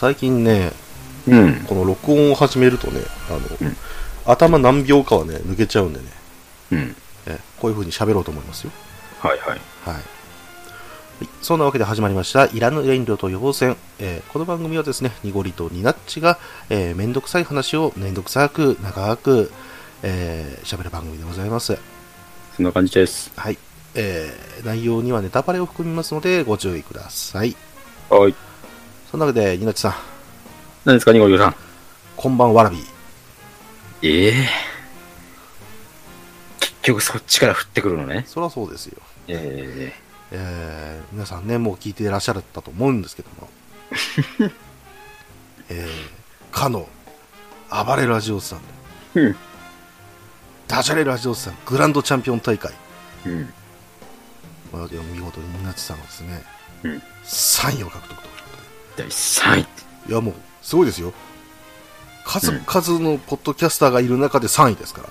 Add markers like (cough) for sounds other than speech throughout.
最近ね、うん。この録音を始めるとね、あの、うん頭何秒かはね、抜けちゃうんでね、うん。えこういう風に喋ろうと思いますよ。はいはい。はい。はいそんなわけで始まりました、いらぬ遠慮と予防線。えーこの番組はですね、ニゴリとニナッチが、えーめんどくさい話をめんどくさく、長く、えー喋る番組でございます。そんな感じです。はい。えー内容にはネタバレを含みますので、ご注意ください。はい。そんなわけで、ニナッチさん、何ですか、ニゴリさん。こんばんわらび。ええ。結局そっちから降ってくるのね。そりゃそうですよ。ええ。ー皆さんね、もう聞いていらっしゃったと思うんですけども、(laughs) えー、かの、暴れラジオスさん。で、うん。ダジャレラジオスさんグランドチャンピオン大会、えうん。まあ、見事にみなちさんがですね、うん。3位を獲得と第3位。いやもう、すごいですよ。数うん々のポッドキャスターがいる中で3位ですから、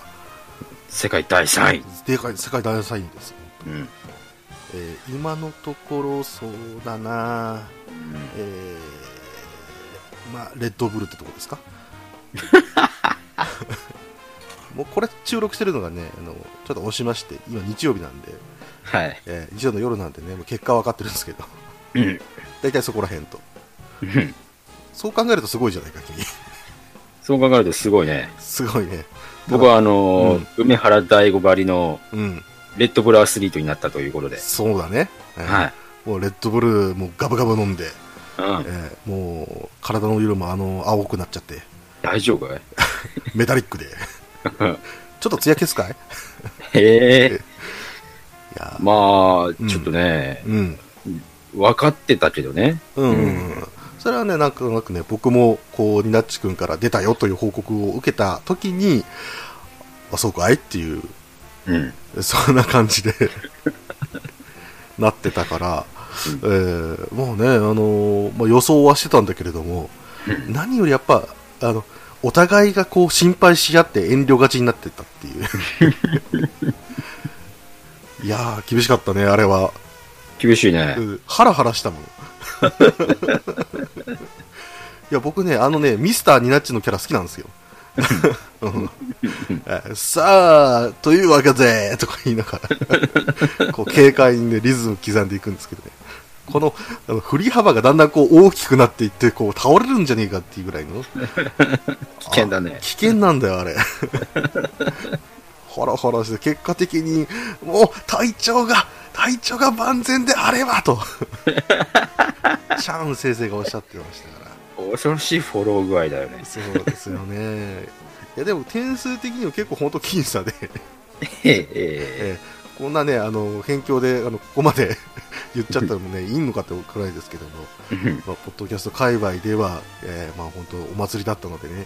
世界第3位。でかい世界大3位です。うん。えー今のところ、そうだなえー、まあ、レッドブルってとこですか？(laughs) もうこれ収録してるのがね、あの、ちょっと押しまして、今日曜日なんで、はい。えー日曜の夜なんでね、もう結果は分かってるんですけど、うん。大体そこら辺と。うんそう考えるとすごいじゃないか、君。そう考えるとすごいね。すごいね。僕はあのー梅原大吾ばりのうん、レッドブルアスリートになったということで。そうだね。えーはい。もうレッドブルもうガブガブ飲んで、うん。えーもう体の色もあの青くなっちゃって、大丈夫かい？(laughs) メタリックで。(laughs) ちょっと艶消すかい？いへえ。やーまあ、んちょっとね、うん。分かってたけどね。うん、うん、それはね、なんとなくね、僕も、こう、ニナッチ君から出たよという報告を受けたときに、あ、そうかいっていう、うん。そんな感じで (laughs) なってたから、えーもうね、あのーまあ、予想はしてたんだけれども、何よりやっぱ、あの、お互いがこう心配し合って遠慮がちになってたっていう。(laughs) いやー、厳しかったね、あれは。厳しいね。うんハラハラしたもん。いや、僕ね、あのね、ミスターニナッチのキャラ好きなんですよ。(laughs) さあ、というわけで、とか言いながら、(laughs) こう、軽快にね、リズム刻んでいくんですけどね。この、あの振り幅がだんだんこう大きくなっていって、こう、倒れるんじゃねえかっていうぐらいの。(laughs) 危険だねあ。危険なんだよ、あれ。ハラハラして、結果的に、もう、隊長が、隊長が万全であればと。(laughs) シャン先生がおっしゃってましたから。恐ろしいフォロー具合だよね。そうですよね。いや、でも点数的には結構本当僅差で、へええーこんなね、あの、辺境で、あの、ここまで (laughs) 言っちゃったらもね、(laughs) いいのかってくらいですけども、うん。まあ、ポッドキャスト界隈では、えーまあ本当お祭りだったのでね、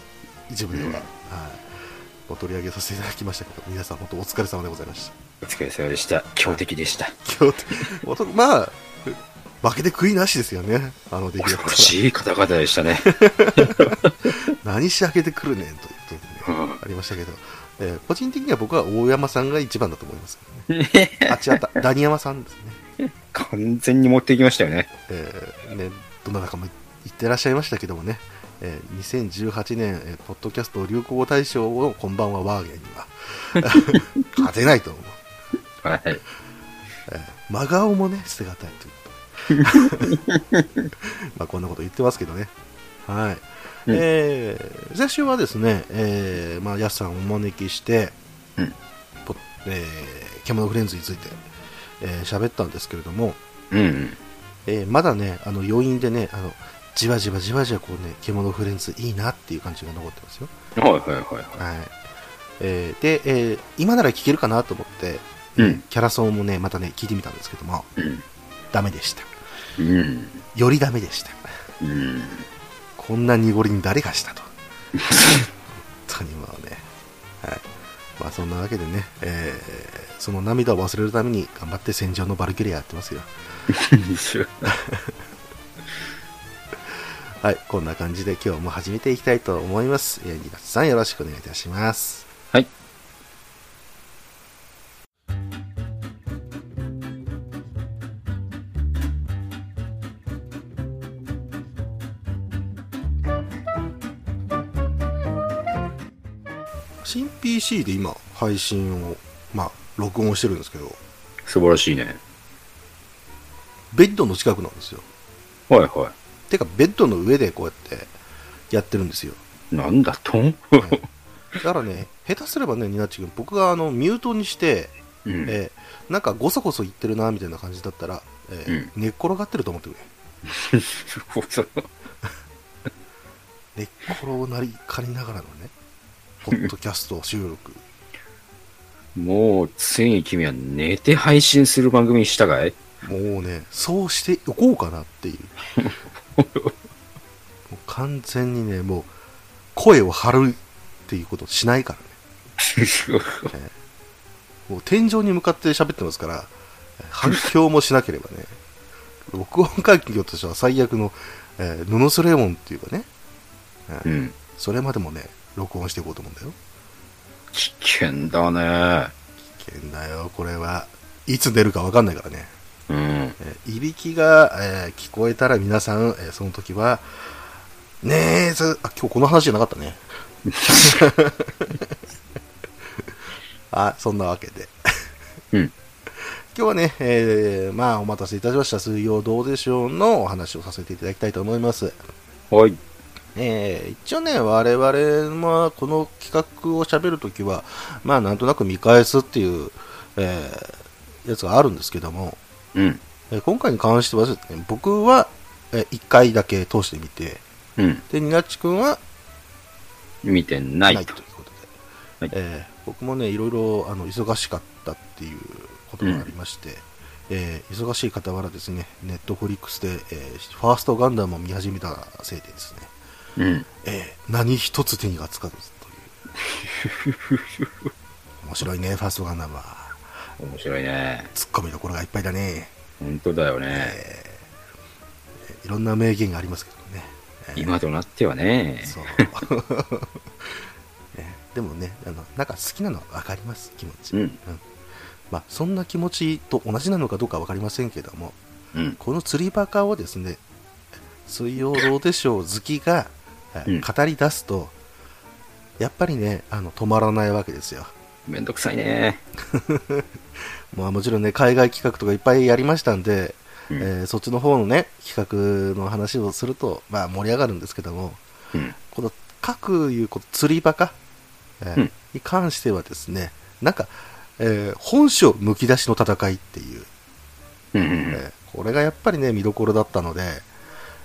一部では、はい、もう取り上げさせていただきましたけど、皆さん本当お疲れ様でございました。お疲れ様でした。強敵でした。今日って、本当まあ、負けて悔いなしですよね、あの出来だったら。恐ろしい方々でしたね。(laughs) 何し上げてくるねんということでね、うんありましたけど、えー個人的には僕は大山さんが一番だと思いますけどね。(laughs) あ、違った、ダニヤマさんですね。完全に持っていきましたよね。えーね、どなたかも言ってらっしゃいましたけどもね、えー2018年、えーポッドキャスト流行語大賞のこんばんはワーゲンには (laughs) 勝てないと思う。はい。えー真顔もね、捨てがたいということ。(laughs) まあこんなこと言ってますけどね。はい。うんえー先週はですね、えーまあ、ヤスさんをお招きして、うんポえー、獣フレンズについてえー喋、ったんですけれども、うん。えーまだね、あの余韻でね、あのじわじわじわじわこうね、獣フレンズいいなっていう感じが残ってますよ。はいはいはいははい。えーで、えー今なら聞けるかなと思って、うんキャラソンもね、またね、聞いてみたんですけども、い。うん。ダメでした。うん。よりダメでした。うん。こんな濁りに誰がしたと。本当にもうね。はい。まあそんなわけでね、えーその涙を忘れるために頑張って戦場のバルキリアやってますよ。(laughs) はい、こんな感じで今日も始めていきたいと思います。えー、2月さんよろしくお願いいたします。はい。新 PC で今配信を、まあ、録音してるんですけど素晴らしいねベッドの近くなんですよはいはいてかベッドの上でこうやってやってるんですよ。い。なんだと？んだからね下手すればねニナッチ君僕があのミュートにして、うん。えーなんかごそごそ言ってるなみたいな感じだったら、えー寝っ転がってると思ってくれ。(laughs) 寝っ転なりかりながらのねポッドキャスト収録。もう、ついに君は寝て配信する番組にしたかい？もうねそうしておこうかなっていう (laughs) 完全にねもう声を張るっていうことをしないからね (laughs) もう天井に向かって喋ってますから、反響もしなければね、録音環境としては最悪の、えー、ノノスレモンっていうかね、えーうん。それまでもね、録音していこうと思うんだよ。危険だね。危険だよ、これは。いつ出るかわかんないからね。うん。えーいびきが、えー聞こえたら皆さん、えーその時は、ねえ、ず、あ、今日この話じゃなかったね。(laughs) あ、そんなわけで。うん。今日はね、えーまあ、お待たせいたしました。水曜どうでしょうのお話をさせていただきたいと思います。はい。えー一応ね、我々はこの企画を喋るときは、まあ、なんとなく見返すっていう、えーやつがあるんですけども、うん。えー今回に関してはですね、僕は、え1回だけ通してみて、うん。で、ニナッチ君は見てないとないという。ことで、はいえー僕もね、いろいろあの忙しかったっていうことがありまして、えー忙しい傍らですね、ネットフリックスで、えーファーストガンダムを見始めたせいでですね、うん。えー何一つ手にがつかずという。(laughs) 面白いね、ファーストガンダムは。面白いね。ツッコミどころがいっぱいだね。本当だよね。えーいろんな名言がありますけどね。えー今となってはね。そう。(laughs) ねでもね、あの、なんか好きなのは分かります、気持ち。うん。まあ、そんな気持ちと同じなのかどうか分かりませんけども、うん。この釣りバカをですね、水曜ロードショー好きが、えうん語り出すと、やっぱりね、あの、止まらないわけですよ。めんどくさいね。(laughs) まあ、もちろんね、海外企画とかいっぱいやりましたんで、うんえーそっちの方のね、企画の話をすると、まあ、盛り上がるんですけども、うん。この各いうこの釣りバカ、えーうんに関してはですね、なんか、えー本性むき出しの戦いっていう、うん。うんえーこれがやっぱりね、見どころだったので、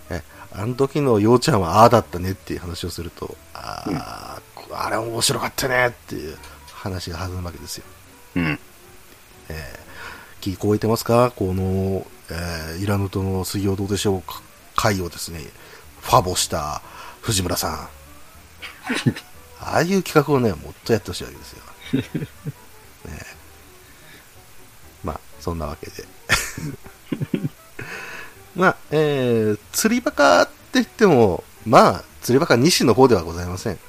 えーあの時のようちゃんはああだったねっていう話をすると、あー、あれ面白かったねっていう話が弾むわけですよ。うん。聞こえてますか？この、えーイラヌとの水曜どうでしょうか？回をですね、ファボした藤村さん。(laughs) ああいう企画をね、もっとやってほしいわけですよ。(laughs) ねまあ、そんなわけで。(laughs) まあ、えー、釣りバカって言っても、まあ、釣りバカ西の方ではございません。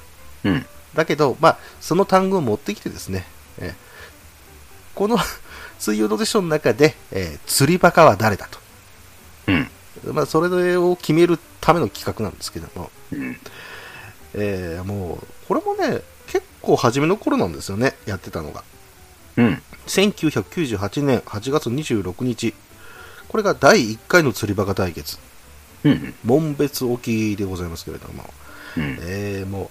うん。だけど、まあ、その単語を持ってきてですね、えーこの水曜どうでしょうの中で、えー釣りバカは誰だと。うん。まあ、それを決めるための企画なんですけども、うん。えーもう、これもね、結構初めの頃なんですよね、やってたのが。うん。1998年8月26日、これが第1回の釣りバカ対決、うん。門別沖でございますけれども、うん。えーもう、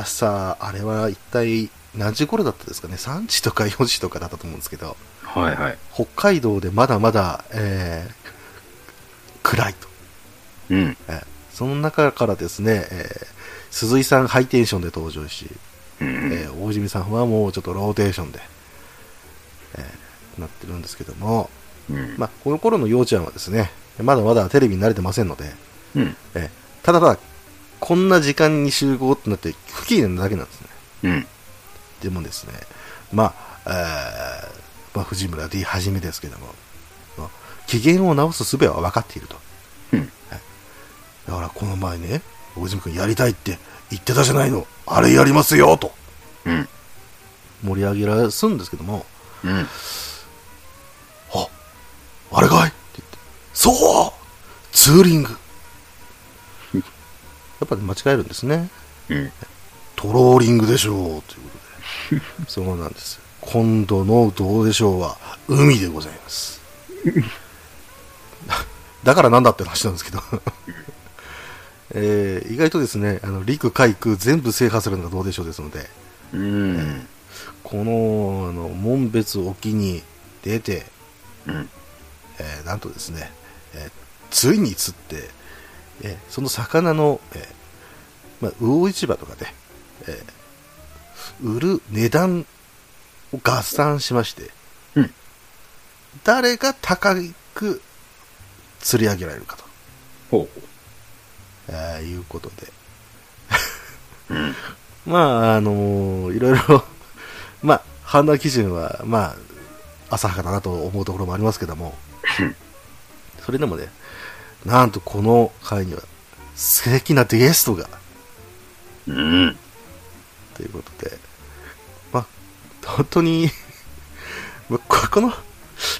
朝、あれは一体何時頃だったですかね、3時とか4時とかだったと思うんですけど、はいはい。北海道でまだまだ、えー暗いと。うん。えーその中からですね、えー鈴井さんハイテンションで登場し、うん。えー大泉さんはもうちょっとローテーションで、えーなってるんですけども、うん。まあ、この頃のようちゃんはですね、まだまだテレビに慣れてませんので、うん。えーただただ、こんな時間に集合ってなって不機嫌なだけなんですね。うん。でもですね、まあ、えーまあ、藤村 D はじめですけども、まあ機嫌を直す術は分かっていると。うん。だからこの前ね、大泉君やりたいって言ってたじゃないの。あれやりますよとうん。盛り上げらすんですけども、うん。あ、あれかい？って言って、そうツーリング (laughs) やっぱり間違えるんですね。うん。トローリングでしょうということで。そうなんです。今度のどうでしょうは、海でございます。(laughs) だからなんだって話なんですけど。(laughs) えー意外とですね、あの陸海空全部制覇するのがどうでしょうですので、うん。このあの門別沖に出て、うん。えーなんとですね、えーついに釣って、えーその魚の、えーまあ、魚市場とかで、えー売る値段を合算しまして、うん。誰が高く釣り上げられるかと、ほえーいうことで、う。(laughs) うん。まあ、あのーいろいろ、(laughs) まあ、判断基準は、まあ、浅はかだなと思うところもありますけども。うん、それでもね、なんとこの回には、素敵なゲストが、うん。ということで、まあ、本当に、(laughs) まあここの、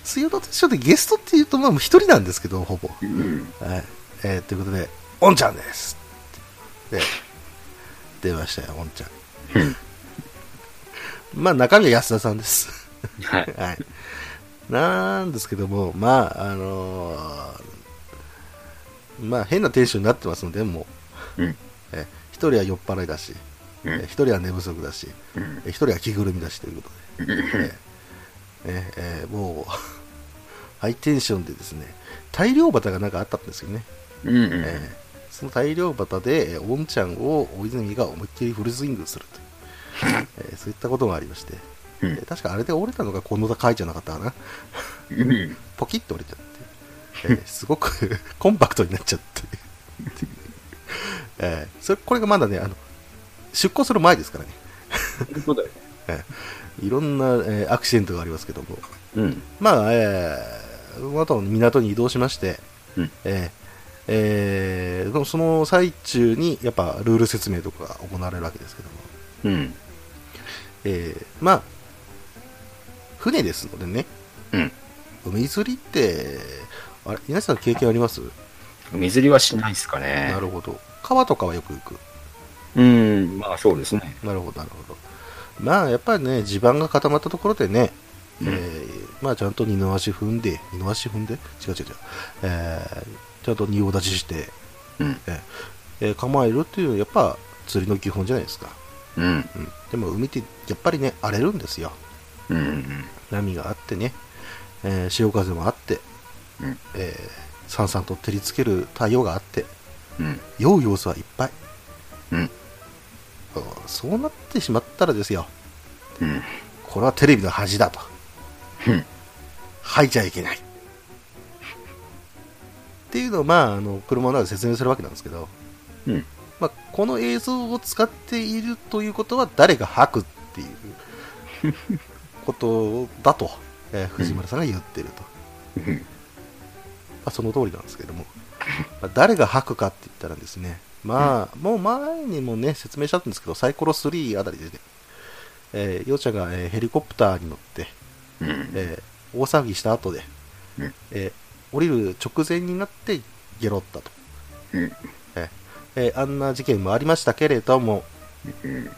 水曜どうでしょうでゲストっていうと、まあ、一人なんですけど、ほぼ。うん。はい。えーということで、おんちゃんです。で、出ましたよ、おんちゃん (laughs) まあ、中身は安田さんです。はい。(laughs) はい。なんですけども、まあ、あのーまあ、変なテンションになってますので、もう、うん。え一人は酔っ払いだし、うんえ一人は寝不足だし、うん。え一人は着ぐるみだしということで、ええええもう、(laughs) ハイテンションでですね、大量旗がなんかあったんですよね。うん。えーその大量旗で、えー、おんちゃんを大泉が思いっきりフルスイングするという、(laughs) えーそういったことがありまして、うんえー確かあれで折れたのがこの回じゃなかったかな。うん。(laughs) ポキッと折れちゃって、えーすごくコンパクトになっちゃって、えーそれこれがまだねあの、出航する前ですからね、そうだよ。えーいろんな、えーアクシデントがありますけども、うん。まあ、えー、また港に移動しまして、うん。えーえーその最中にやっぱルール説明とかが行われるわけですけども、うん。えーまあ、船ですのでね、うん。海釣りって、あれ、皆さん経験あります、海釣りはしないですかね。なるほど。川とかはよく行く。うん。まあそうですね。なるほど、なるほど。まあ、やっぱりね、地盤が固まったところでね、うんえーまあ、ちゃんと二の足踏んで、二の足踏んで？違う違う違う。えーちゃんと仁王立ちして、うん。えーえー構えるっていうやっぱ釣りの基本じゃないですか。うん。うん。でも海ってやっぱりね、荒れるんですよ。うん。波があってね、えー潮風もあって、うん。えー、さんさんと照りつける太陽があって、うん。酔う要素はいっぱい。うん。うんそうなってしまったらですよ、うん。これはテレビの恥だと。うん。吐いちゃいけない。っていうのを、まあ、あの車の中で説明するわけなんですけど、うん。まあ、この映像を使っているということは誰が吐くっていうことだと、えー藤村さんが言ってると、うん。まあ、その通りなんですけども、まあ誰が吐くかって言ったらですね、まあ、もう前にもね、説明したんですけど、サイコロ3あたりでね、えー、ようちゃんが、えーヘリコプターに乗って、うん。えー大騒ぎした後で、うんえー降りる直前になってゲロったと、うん。えーえーあんな事件もありましたけれども、うん。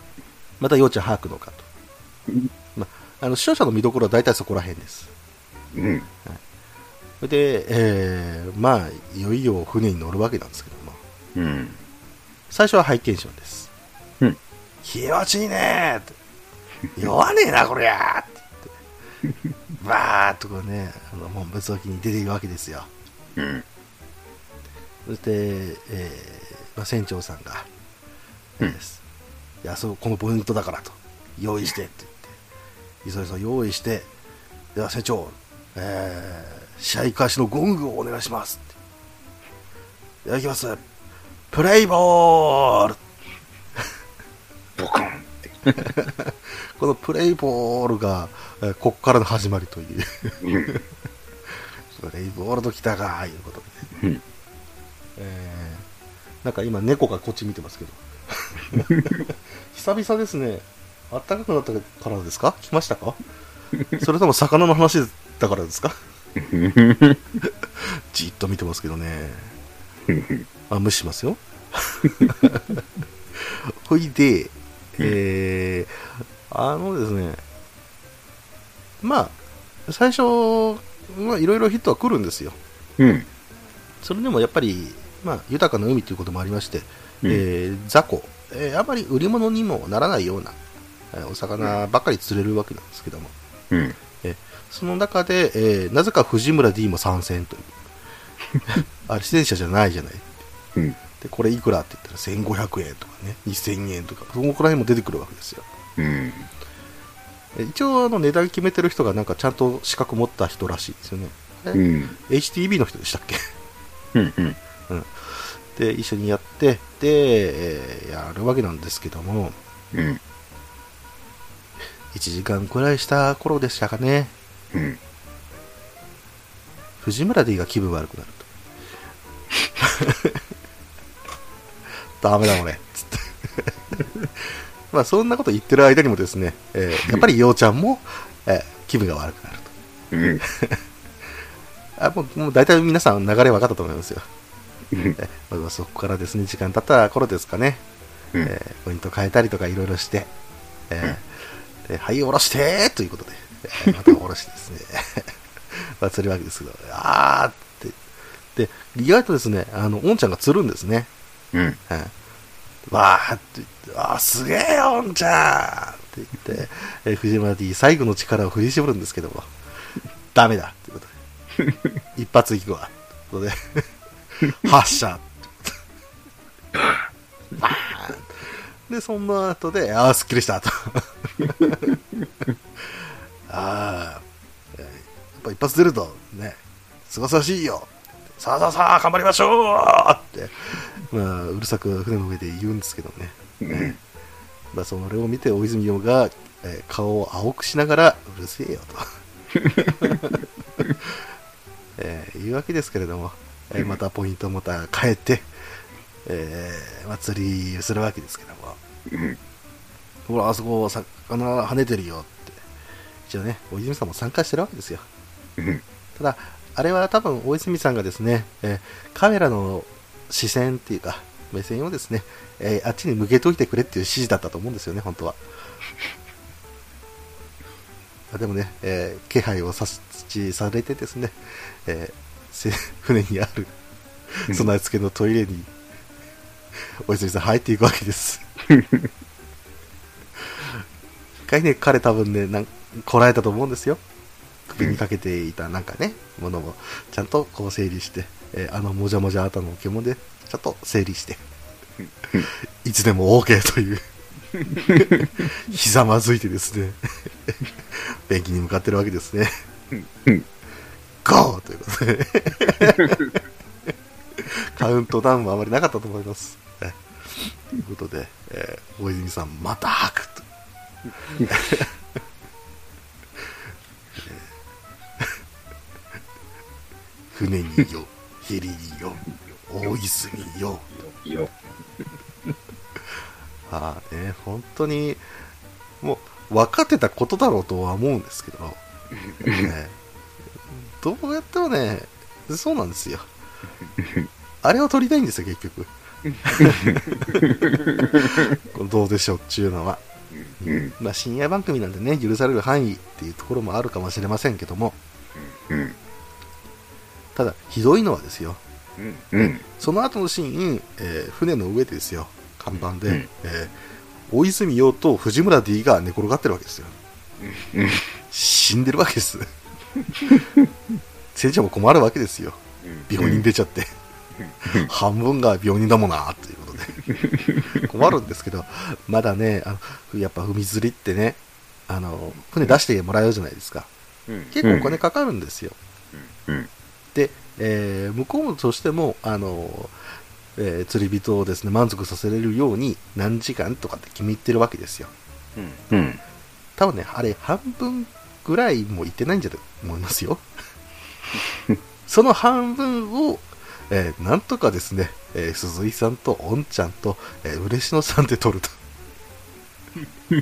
またようちゃん吐くのかと、まあ、あの視聴者の見どころは大体そこら辺です。うん。それで、えーまあ、いよいよ船に乗るわけなんですけども、うん。最初はハイテンションです。うん。気持ちいいねーって。弱ねえな、こりゃーって言って。バーっとこうね、あの、門別沖に出ていくわけですよ。うん。そして、えーまあ、船長さんが、うんです。いや、そう、このポイントだからと、用意してって言って、急いそ用意して、では船長、えー試合開始のゴングをお願いしますって。いただきます。プレイボールボコンって。(laughs) このプレイボールが、えーこっからの始まりという、うん。プレイボールときたか、いうことで、うん。えーなんか今猫がこっち見てますけど、(laughs) 久々ですね。暖かくなったからですか？来ましたか？それとも魚の話だからですか？(laughs) じっと見てますけどね。あ、無視しますよ。(laughs) ほいで、えーあのですね、まあ、最初、まあ、いろいろヒットは来るんですよ。うん。それでもやっぱり、まあ、豊かな海ということもありまして、うんえー雑魚、えーあまり売り物にもならないような、えーお魚ばっかり釣れるわけなんですけども、うん。その中で、えーなぜか藤村 D も参戦という。(laughs) あれ、自転車じゃないじゃない。うん。で、これいくらって言ったら1500円とかね、2000円とか、そこら辺も出てくるわけですよ。うん。え一応、あの、値段決めてる人がなんかちゃんと資格持った人らしいですよね。えうん。HTB の人でしたっけ？うん。うん。で、一緒にやって、で、えーやるわけなんですけども、うん。1時間くらいした頃でしたかね、うん。藤村 D が気分悪くなると。ダメだ俺、つって。(laughs) まあそんなこと言ってる間にもですね、えーやっぱりようちゃんも、えー気分が悪くなると。うん。(laughs) あもうもう大体皆さん流れ分かったと思いますよ。うん。えーまあそこからですね、時間経った頃ですかね、うんえーポイント変えたりとかいろいろして、えーではい、下ろしてということで、えーまた下ろしてですね、(laughs) まあ釣るわけですけど、あーって、で、意外とですね、あの、おんちゃんが釣るんですね。うん。わーって言って、あすげえよ、おんちゃんって言って、えー藤村 D 最後の力を振り絞るんですけども、(laughs) ダメだってことで、一発いくわ。ということで、(laughs) 発射 (laughs) で、そんな後で、ああ、すっきりしたと。ああ、やっぱ一発出ると、ね、すがすがしいよ。さあさあさあ、頑張りましょうって、まあ、うるさく船の上で言うんですけどね。うん。まあ、それを見て大泉洋が、えー顔を青くしながらうるせえよと、(laughs) えーいうわけですけれども、えーまたポイントをまた変えて、えーまあ、釣りするわけですけどもうん。ほらあそこ魚跳ねてるよって一応ね大泉さんも参加してるわけですようん。ただあれは多分大泉さんがですね、えーカメラの視線っていうか目線をですね、えーあっちに向けといてくれっていう指示だったと思うんですよね本当は。あでもね、えー気配を察知されてですね、えーせ船にある備え付けのトイレに大泉さん入っていくわけです。(laughs) 一回ね彼多分ねなんこらえたと思うんですよ。首にかけていたなんかね、ものをちゃんとこう整理して、えーあのもじゃもじゃ頭の獣でちゃんと整理して、(laughs) いつでも OK という、ひざまずいてですね、便器に向かってるわけですね。うんゴーということで、カウントダウンもあまりなかったと思います。えということで、えー大泉さん、また吐くと。船によ、ヘリによ、大泉よ。よ。(laughs) ああね、本当に、もう、分かってたことだろうとは思うんですけど、ね、どうやってもね、そうなんですよ。あれを撮りたいんですよ、結局。(laughs) どうでしょうっていうのは。うん。まあ、深夜番組なんでね、許される範囲っていうところもあるかもしれませんけども、うん。ただ、ひどいのはですよ、うん。その後のシーン、えー船の上でですよ、看板で、うんえー大泉洋と藤村 D が寝転がってるわけですよ。うん。死んでるわけです。(laughs) 船長も困るわけですよ。病人出ちゃって。半分が病人だもんな、ということで。困るんですけど、まだね、あのやっぱ海釣りってね、あの、船出してもらえるじゃないですか。うん。結構お金かかるんですよ。うん。で、えー向こうとしても、あの、えー釣り人をですね、満足させれるように何時間とかって決めてるわけですよ。うん。多分ね、あれ半分ぐらいもいってないんじゃと思いますよ。(laughs) その半分を、えーなんとかですね、えー鈴井さんとおんちゃんと、えー嬉野さんで撮ると。(laughs)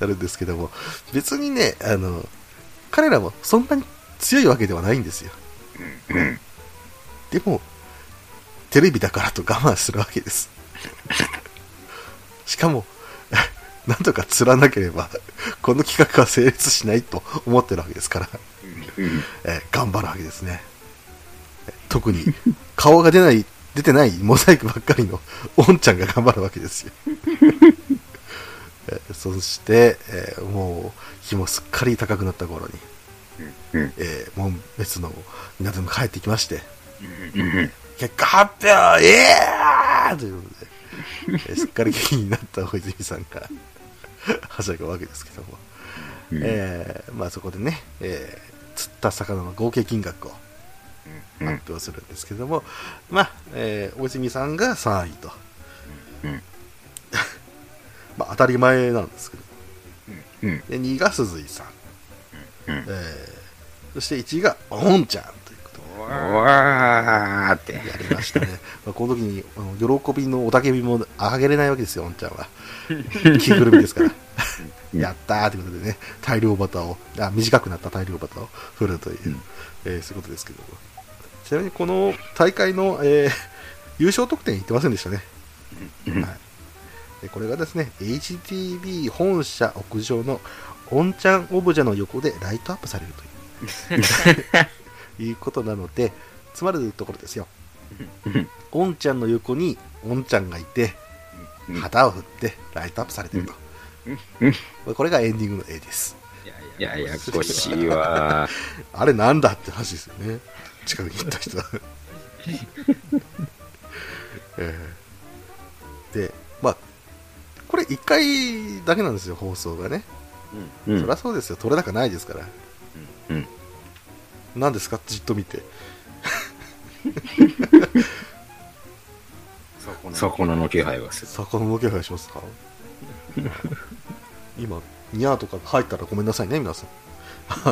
なるんですけども、別にね、あの、彼らもそんなに強いわけではないんですよ。うん。でも、テレビだからと我慢するわけです。(laughs) しかも、なんとか釣らなければ、この企画は成立しないと思ってるわけですから、うん。えー頑張るわけですね。えー特に、顔が出ない、出てないモザイクばっかりの、おんちゃんが頑張るわけですよ。(laughs) えーそして、えーもう、日もすっかり高くなった頃に、うん。えー門別の港に帰ってきまして、うん。結果発表!イエー!イということで、えーすっかり気になった大泉さんがはしゃぐわけですけども、えーまあそこでね、えー釣った魚の合計金額をうん。発表するんですけども、まあ、えー大泉さんが3位と、うん。(laughs) まあ当たり前なんですけど、うん。で2位が鈴井さん、うん。えーそして1位がおんちゃんということで、わーって。やりましたね。(laughs) まあこの時にあの喜びの雄たけびもあげれないわけですよ、おんちゃんは。着ぐるみですから。やったーということでね、大量バターを、あ短くなった大量バターを振るという、うんえーそういうことですけども。ちなみにこの大会の、えー優勝得点言ってませんでしたね。うんはいでこれがですね、HTB 本社屋上のオンちゃんオブジェの横でライトアップされるという (laughs) いうことなので、つまるところですよ。うんちゃんの横にオンちゃんがいて、うん旗を振ってライトアップされてると。うんこれがエンディングの絵です。ややこしいわ。(laughs) あれなんだって話ですよね。近くに行った人は。(laughs) えーで、まあ、これ1回だけなんですよ、放送がね。うんそりゃそうですよ、取れ高ないですから。うん。何ですか？ってじっと見て。魚の気配がする。魚の気配しますか？(laughs) 今、ニャーとか入ったらごめんなさいね、皆さん。(laughs)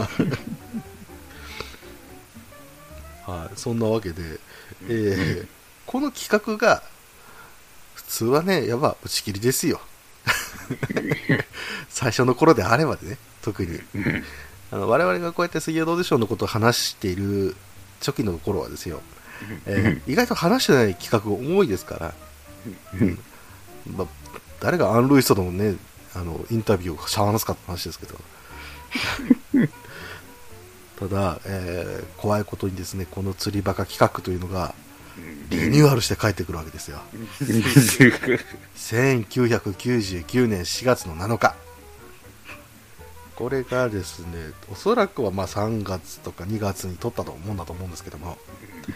はい、そんなわけで、えーこの企画が、普通はね、やっぱ打ち切りですよ。(laughs) 最初の頃であればね、特に。うん。あの我々がこうやって水曜どうでしょうのことを話している初期の頃はですよ、えー意外と話してない企画が多いですから、うんまあ、誰がアン・ルイスとのね、あの、インタビューをしゃ話すかって話ですけど。(laughs) ただ、えー怖いことにですね、この釣りバカ企画というのが、リニューアルして帰ってくるわけですよ。1999年4月の7日。これがですね、おそらくはまあ3月とか2月に撮ったと思うんだと思うんですけども、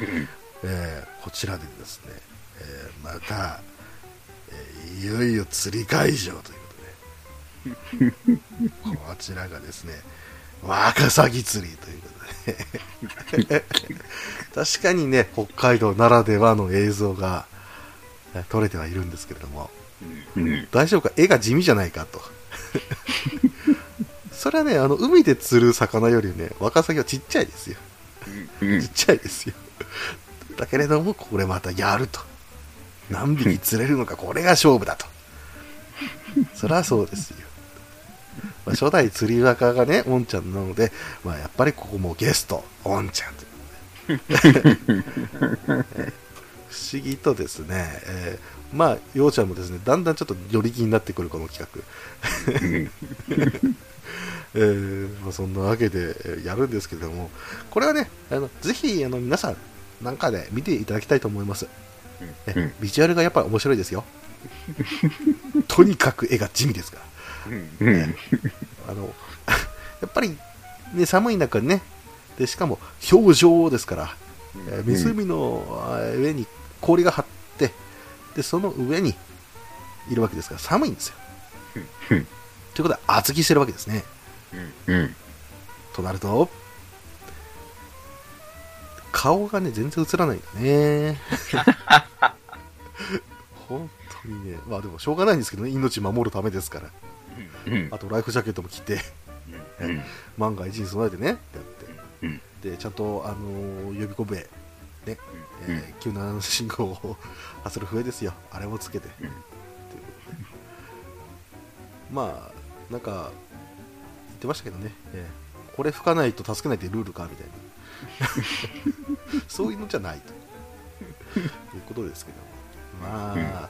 (laughs) えーこちらでですね、えーまた、えーいよいよ釣り会場ということで、(laughs) こちらがですね、ワカサギ釣りということで、(laughs) 確かにね、北海道ならではの映像がえ撮れてはいるんですけれども、うん。大丈夫か？絵が地味じゃないかと。それはね、あの、海で釣る魚よりね、ワカサギはちっちゃいですよ。うんちっちゃいですよ。だけれども、これまたやると。何匹釣れるのか、これが勝負だと。そりゃそうですよ。まあ、初代釣り若がね、おんちゃんなので、まあ、やっぱりここもゲスト、おんちゃんということで。(laughs) えー不思議とですね、えーまあ、ようちゃんもですね、だんだんちょっと寄り気になってくるこの企画。えーまあ、そんなわけでえーやるんですけれども、これはね、あのぜひあの皆さん、なんかで見ていただきたいと思います。ねうんビジュアルがやっぱり面白いですよ。(laughs) とにかく絵が地味ですから。うん。あの (laughs) やっぱり、ね、寒い中ね、でしかも表情ですから、えー湖の上に氷が張って、でその上にいるわけですから、寒いんですよ。うんということで、厚着してるわけですね。うん。となると、顔がね、全然映らないんだね。(laughs) 本当にね、まあでもしょうがないんですけどね、命守るためですから。うん。あとライフジャケットも着て、うん。万が一に備えてね、ってやって。うん。で、ちゃんと、あのー予備コ笛、ね、えー急な信号を発する笛ですよ。あれもつけて。うんということでまあ、なんか、言ってましたけどね、えーこれ吹かないと助けないってルールか、みたいな。(laughs) そういうのじゃないということですけども。まあ、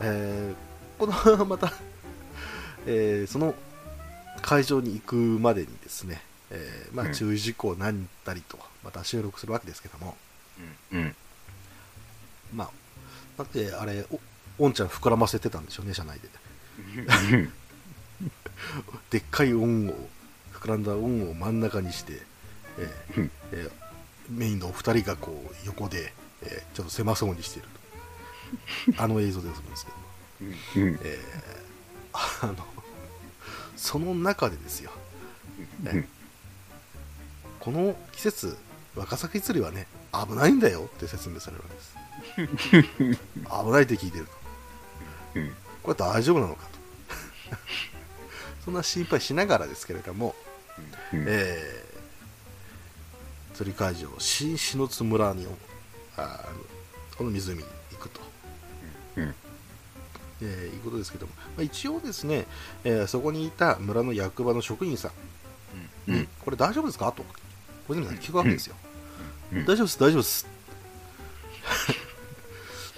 えーこの (laughs) また、えーその会場に行くまでにですね、えーまあ、うん注意事項を何たりとまた収録するわけですけども、うん。まあ、だってあれ、おおんちゃん膨らませてたんでしょうね、車内で。(laughs) でっかい音を、膨らんだ音を真ん中にして、えーうんえーメインのお二人がこう横で、えーちょっと狭そうにしていると。(laughs) あの映像でするんですけど。えーあの、その中でですよ、えうんこの季節、ワカサギ釣りはね、危ないんだよって説明されるわけです。(laughs) 危ないって聞いてると。うん。これ大丈夫なのかと。そんな心配しながらですけれども、うん。えー釣り会場、新篠津村にあこの湖に行くと、うん。えーいうことですけども、まあ、一応ですね、えーそこにいた村の役場の職員さんに、うん。これ大丈夫ですか？と、小泉さんに聞くわけですよ。うん大丈夫です、大丈夫です。(laughs)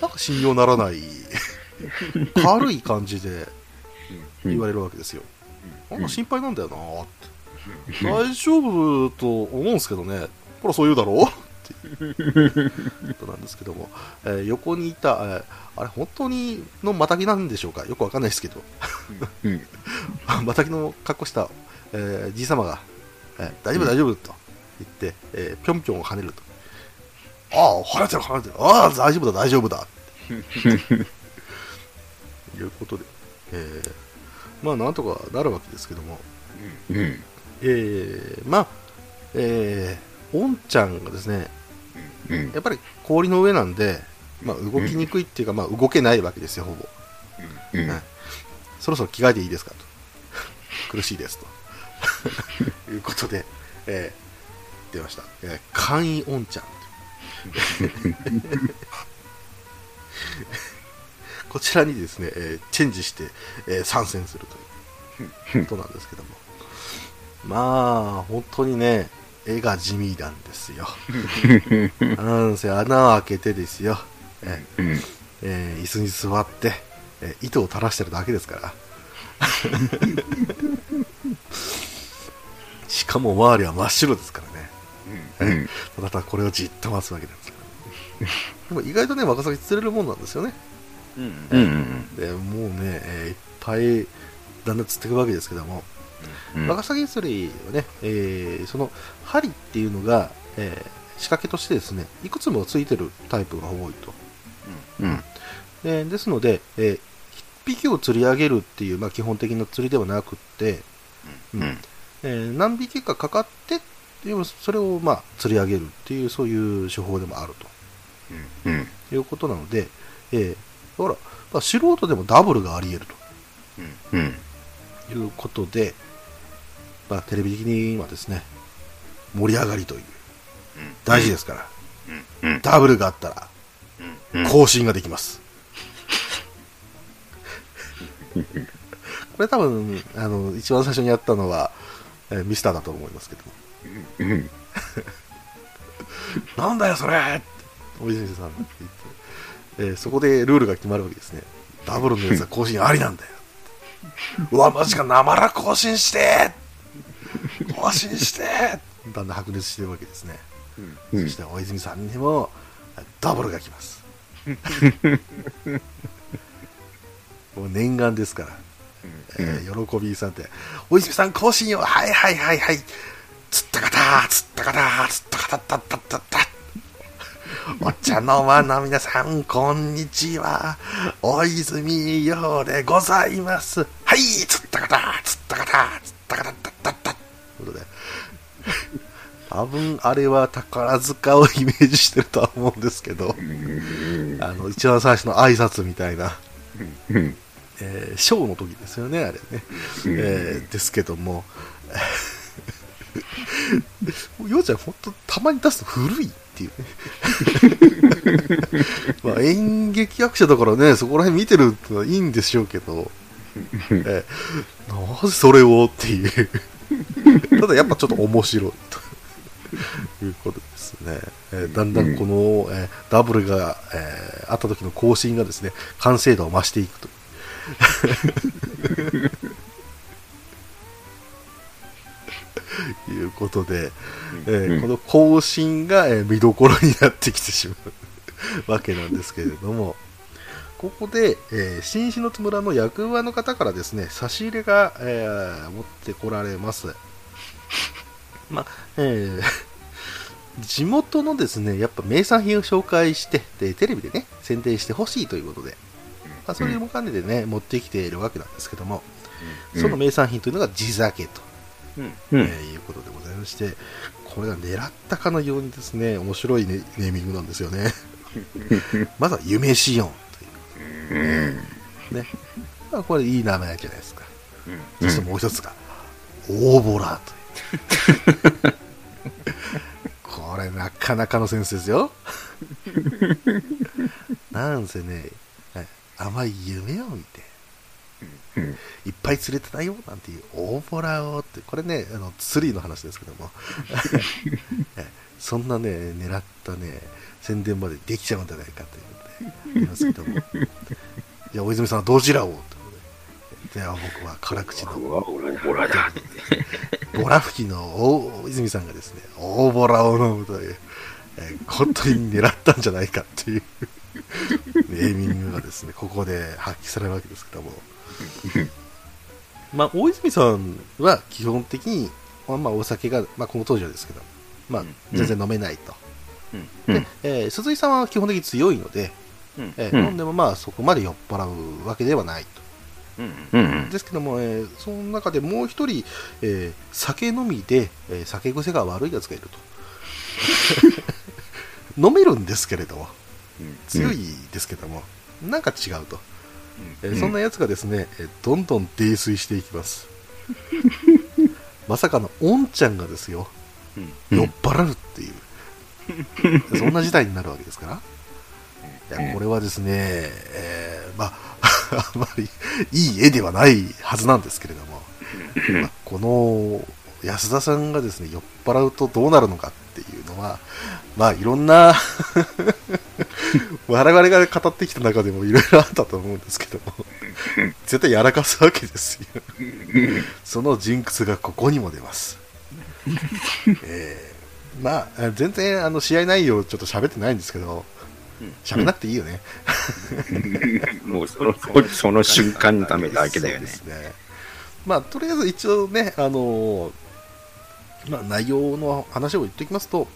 なんか信用ならない、(laughs) 軽い感じで言われるわけですよ。なんか心配なんだよなーって。大丈夫と思うんですけどね、ほらそう言うだろう？ことなんですけども、(laughs) えー横にいた、えーあれ本当にのマタギなんでしょうか？よくわかんないですけど、うん。マタギの格好した、えーじい様が、えー大丈夫大丈夫と言って、えーぴょんぴょんを跳ねると。ああ、跳ねてる跳ねてる。ああ、大丈夫だ大丈夫だ。(laughs) いうことで、えーまあなんとかなるわけですけども、うん。えーまあ、えー、おんちゃんがですね、うん。やっぱり氷の上なんで、まあ、動きにくいっていうか、まあ、動けないわけですよ、ほぼ。うん。はいそろそろ着替えていいですかと。(laughs) 苦しいですと。(laughs) いうことで、えー出ました。えー簡易おんちゃん。(laughs) こちらにですね、えーチェンジして、えー参戦するということなんですけども。まあ、本当にね、絵が地味なんですよ。なんせ穴を開けてですよ。えーうん。えー椅子に座って、えー糸を垂らしてるだけですから。(laughs) しかも周りは真っ白ですからね。うん。ただただこれをじっと待つわけですから。でも意外とね、ワカサギ釣れるもんなんですよね。うん。うん。でもうね、えーいっぱいだんだん釣っていくわけですけども、うん。ワカサギ釣りはね、えーその針っていうのが、えー仕掛けとしてですね、いくつもついてるタイプが多いと。うん。でですので、えー一匹を釣り上げるっていう、まあ、基本的な釣りではなくって、うん。えー何匹かかかってでもそれを、まあ、釣り上げるっていうそういう手法でもあるうん。ということなので、えーほら、まあ、素人でもダブルがあり得るうん。ということで、まあ、テレビ的にはですね盛り上がりという大事ですから、うん。ダブルがあったらうん。更新ができます。(laughs) これ多分、あの、一番最初にやったのは、えーミスターだと思いますけど。(laughs) なんだよ、それって、大泉さんが言って、えーそこでルールが決まるわけですね。ダブルのやつは更新ありなんだよ。うわ、マジか、なまら更新して更新してだんだん白熱してるわけですね。うんそして大泉さんにもダブルが来ます。(laughs) もう念願ですから、えー喜びさんって、大泉さん更新よ、はいはいはいはい、つったかた、つったかた、つったかたったったったった。お茶の間の皆さん、こんにちは。大泉洋でございます。はい、つったかた、つったかた、つったかたったったった。ということで、多分あれは宝塚をイメージしてるとは思うんですけど、あの、一番最初の挨拶みたいな、えーショーの時ですよね、あれね。えーですけども、(laughs) ようちゃん、本当たまに出すと古い？っていうね。(laughs) まあ、演劇役者だからね、そこら辺見てるのはいいんでしょうけど、(laughs) えーなぜそれをっていう。(laughs) ただやっぱちょっと面白いということですね。えーだんだんこの、えーダブルが、えーあった時の更新がですね、完成度を増していくと。ことで、えうん。ーこの更新が、えー見どころになってきてしまうわけなんですけれども、ここで、えー新篠津村の役場の方からですね、差し入れが、えー持ってこられます。(laughs) まあ、えー地元のですね、やっぱ名産品を紹介して、でテレビでね、宣伝してほしいということで、まあ、それも兼ねてね、持ってきているわけなんですけども、その名産品というのが地酒と、うん。えーいうことでございまして、これが狙ったかのようにですね、面白いネネーミングなんですよね。(laughs) まずは夢シオンという。ね。まあ、これいい名前じゃないですか。そしてもう一つが、大ボラという。これなかなかのセンスですよ。(laughs) なんせね、はい甘い夢を見て、うん。いっぱい釣れてたよなんていう大ボラをって、これね、あのツリーの話ですけども、(laughs) えそんなね、狙ったね、宣伝までできちゃうんじゃないかということで、言いますけども、じゃあ、大泉さんはどちらを？で、では僕は辛口の。うわ、オラだ。ボラ吹きの大泉さんがですね、大ボラを飲むという、えー本当に狙ったんじゃないかっていう。ネーミングがですね、ここで発揮されるわけですけども。(laughs) まあ、大泉さんは基本的に、まあ、まあお酒が、まあ、この当時はですけど、まあ、全然飲めないと。うんで、えー鈴井さんは基本的に強いので、うんえー飲んでもまあそこまで酔っ払うわけではないと。うん。ですけども、えーその中でもう一人、えー酒飲みで、えー酒癖が悪いやつがいると。(laughs) 飲めるんですけれども、強いですけども、なんか違うと。えーそんなやつがですね、えーどんどん泥酔していきます。(laughs) まさかのおんちゃんがですよ、うん酔っ払うっていう、(laughs) そんな事態になるわけですから。いやこれはですね、えーまあ、(laughs) あまりいい絵ではないはずなんですけれども、まあこの安田さんがですね、酔っ払うとどうなるのかっていうのは、まあいろんな (laughs) 我々が語ってきた中でもいろいろあったと思うんですけども、絶対やらかすわけですよ。そのジンクスがここにも出ます。(laughs) えーまあ、全然あの試合内容ちょっと喋ってないんですけど、喋んなくていいよね。(laughs) もうその、その瞬間のためだけだよねね。まあ、とりあえず一応ね、あのーまあ、内容の話を言っておきますと、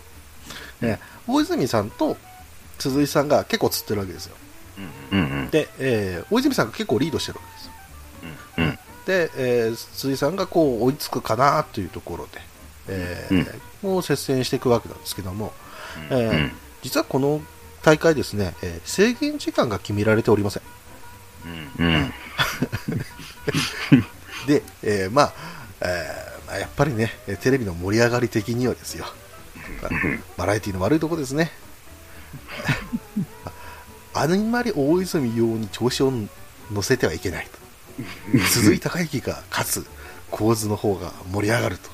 ね、大泉さんと鈴井さんが結構釣ってるわけですよ。うんうん。で、えー大泉さんが結構リードしてるわけですよ。うん。で、えー鈴井さんがこう追いつくかなというところで、えーもう接戦していくわけなんですけども、えーうん実はこの大会ですね、えー制限時間が決められておりません。うん。(laughs) で、えーまあ、えーまあやっぱりね、えーテレビの盛り上がり的にはですよ、バラエティの悪いとこですね。(laughs) あんまり大泉洋に調子を乗せてはいけないと。鈴井孝之が勝つ構図の方が盛り上がると。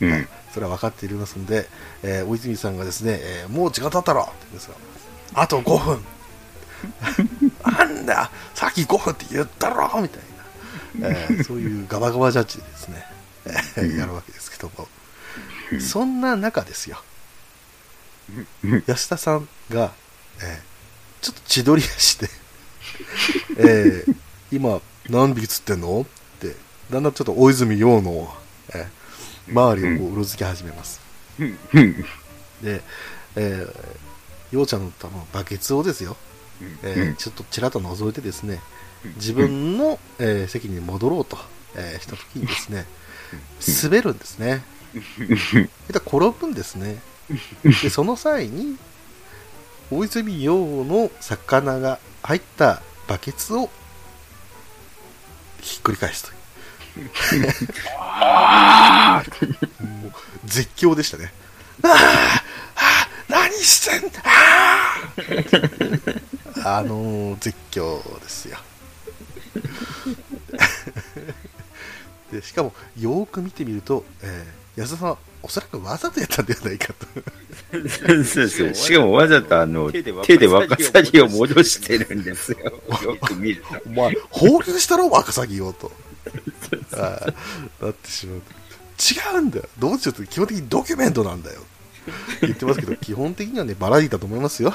うん。それは分かっていますので、えー大泉さんがですね、えーもう時間経ったろって言うんですよ。あと5分。なんだ、さっき5分って言ったろみたいな、えーそういうガバガバジャッジでですね、えー (laughs) やるわけですけども、そんな中ですよ、安田さんが、えーちょっと千鳥足で、(laughs) えー今何匹釣ってんの？って、だんだんちょっと大泉洋の、えー周りをこううろつき始めます。で、えー、ようちゃんの多分バケツをですよ、えーちょっとちらっと覗いてですね、自分の、えー席に戻ろうと、えーした時にですね、滑るんですね。(laughs) で転ぶんですね。で、その際に、大泉洋の魚が入ったバケツをひっくり返すという。もう絶叫でしたね。あーあー何してんだあのー絶叫ですよ。でしかも、よーく見てみると、えー安田さんはおそらくわざとやったんではないかと。そう。しかもわざとあの、手でワカサギを戻してるんですよ。よく見ると。お前、放流したろ、ワカサギをと。あーなってしまう。違うんだよ。どうしようって基本的にドキュメントなんだよ。言ってますけど、基本的にはね、バラエティだと思いますよ。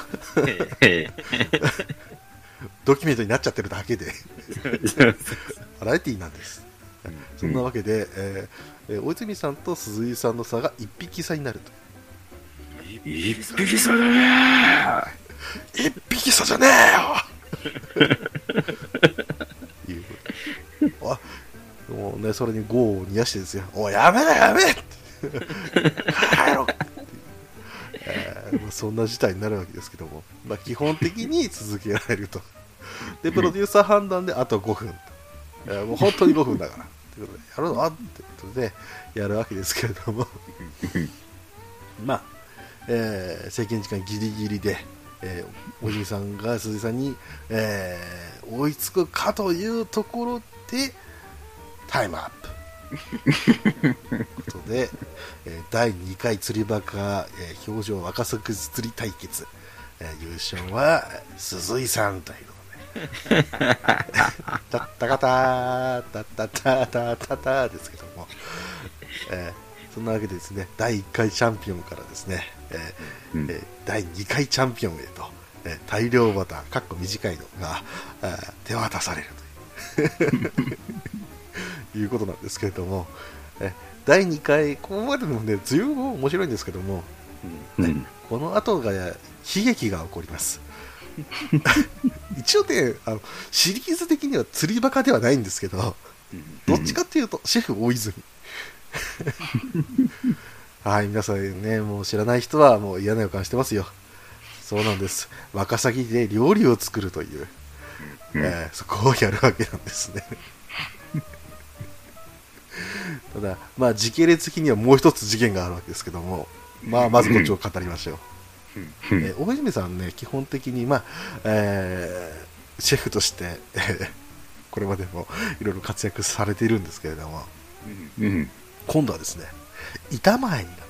ドキュメントになっちゃってるだけで。バラエティなんです。そんなわけで、えーえー大泉さんと鈴井さんの差が1匹差になると。一匹差だね (laughs) 一匹差じゃねえよ (laughs) いうことあもうね、それに業を煮やしてですよ。おい、やめなやめって帰ろうっていう、えーまあそんな事態になるわけですけども、まあ、基本的に続けられると。で、プロデューサー判断であと5分と。えーもう本当に5分だから。ということで、やるのってことで、やるわけですけれども、まあ、えー制限時間ギリギリで、えーおじいさんが鈴井さんに、えー追いつくかというところでタイムアップ。ということで、えー第2回釣りバカ、えー表情若作釣り対決、えー優勝は鈴井さんというタッタカタータッタタタタタですけども、えーそんなわけでですね第1回チャンピオンからですね、えーうん第2回チャンピオンへと、えー大量バター、かっこ短いのが、えー手渡されるといういうことなんですけれども、え第2回、ここまでのね、随分面白いんですけども、うんこの後が悲劇が起こります。(laughs) 一応ねあの、シリーズ的には釣りバカではないんですけど、どっちかっていうと、シェフ大泉。(laughs) はい、皆さんね、もう知らない人はもう嫌な予感してますよ。そうなんです。ワカサギで料理を作るという、うんえーそこをやるわけなんですね。ただ、まあ、時系列的にはもう一つ事件があるわけですけども、まあ、まずこっちを語りましょう。うん。えー大泉さんね、基本的に、まあえーシェフとして、え (laughs) ーこれまでもいろいろ活躍されているんですけれども、うん。今度はですね、板前になって、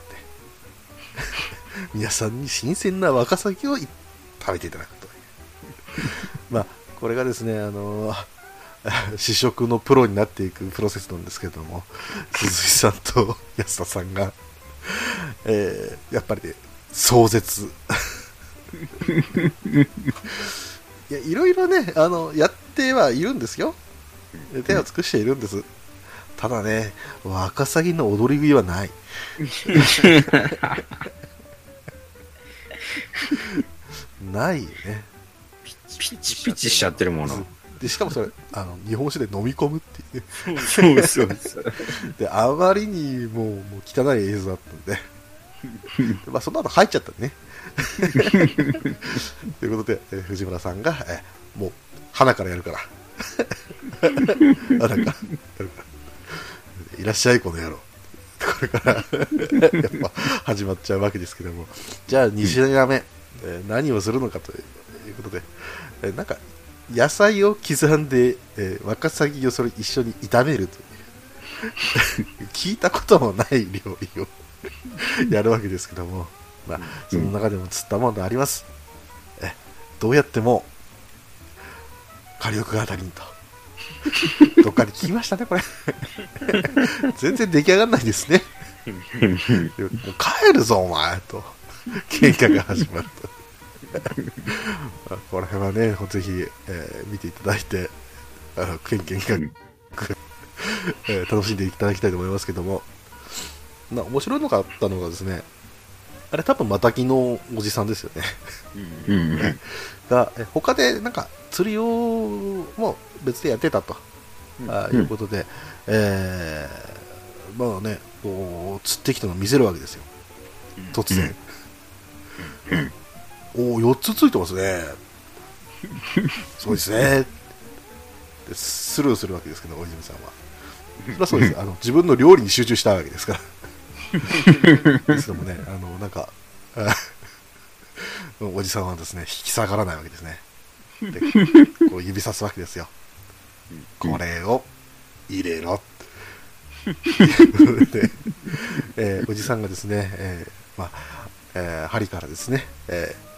(laughs) 皆さんに新鮮なワカサギをい食べていただくという。(laughs) まあ、これがですね、あの試食のプロになっていくプロセスなんですけれども、鈴井さんと安田さんが、えーやっぱりね、壮絶。(laughs) いや、いろいろね、あの、やってはいるんですよ。手を尽くしているんです。ただね、ワカサギの踊り食いはない。(laughs) ないよね。ピチピチしちゃってるもので、しかもそれ、あの、日本酒で飲み込むっていうね。そうそうそう (laughs) で、あまりにもう、もう汚い映像だったんで、で (laughs) まあ、その後入っちゃったね。(laughs) ということで、えー藤村さんが、えーもう、花からやるから。花かやるから。いらっしゃい、この野郎。これから、(laughs) やっぱ始まっちゃうわけですけども。じゃあ、2品目、えー何をするのかということで、えーなんか、野菜を刻んで、えーワカサギをそれ一緒に炒めるという。聞いたこともない料理を (laughs) やるわけですけども、まあ、その中でも釣ったものがあります。えどうやっても火力が当たりんと。(laughs) どっかで聞きましたね、これ。(laughs) 全然出来上がらないですね。もう帰るぞ、お前と。喧嘩が始まると。まあこの辺はね、ぜひ、えー見ていただいて、あの、ケンケンが、えー楽しんでいただきたいと思いますけども、な面白いのがあったのがですね、あれ多分マタギのおじさんですよね。うん (laughs) が、え他でなんか釣りをも別でやってたと、あいうことで、えーまあね、こう釣ってきたのを見せるわけですよ。突然。おお、4つついてますね。そうですね。でスルーするわけですけど、大泉さんは。それはそうです。あの自分の料理に集中したわけですから。ですけどもね、あの、なんか、(laughs) おじさんはですね、引き下がらないわけですね。で、こう指さすわけですよ。これを入れろ。(laughs) で、えーおじさんがですね、えーまあ、えー針からですね、えー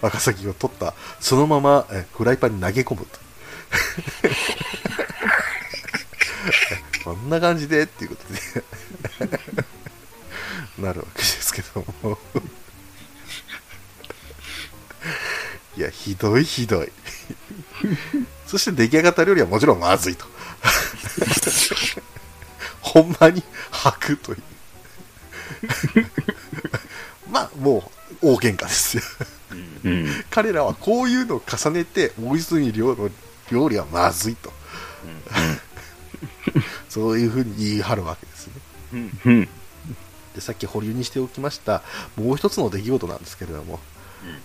ワカサギを取った、そのまま、えフライパンに投げ込むと。(laughs) こんな感じでっていうことで、(laughs) なるわけですけども。いやひどいひどい。そして出来上がった料理はもちろんまずいと。ほんまに吐くという。まあもう大喧嘩ですよ。うん。彼らはこういうのを重ねて大泉洋の料理はまずいと、そういうふうに言い張るわけですね。うん。でさっき保留にしておきましたもう一つの出来事なんですけれども、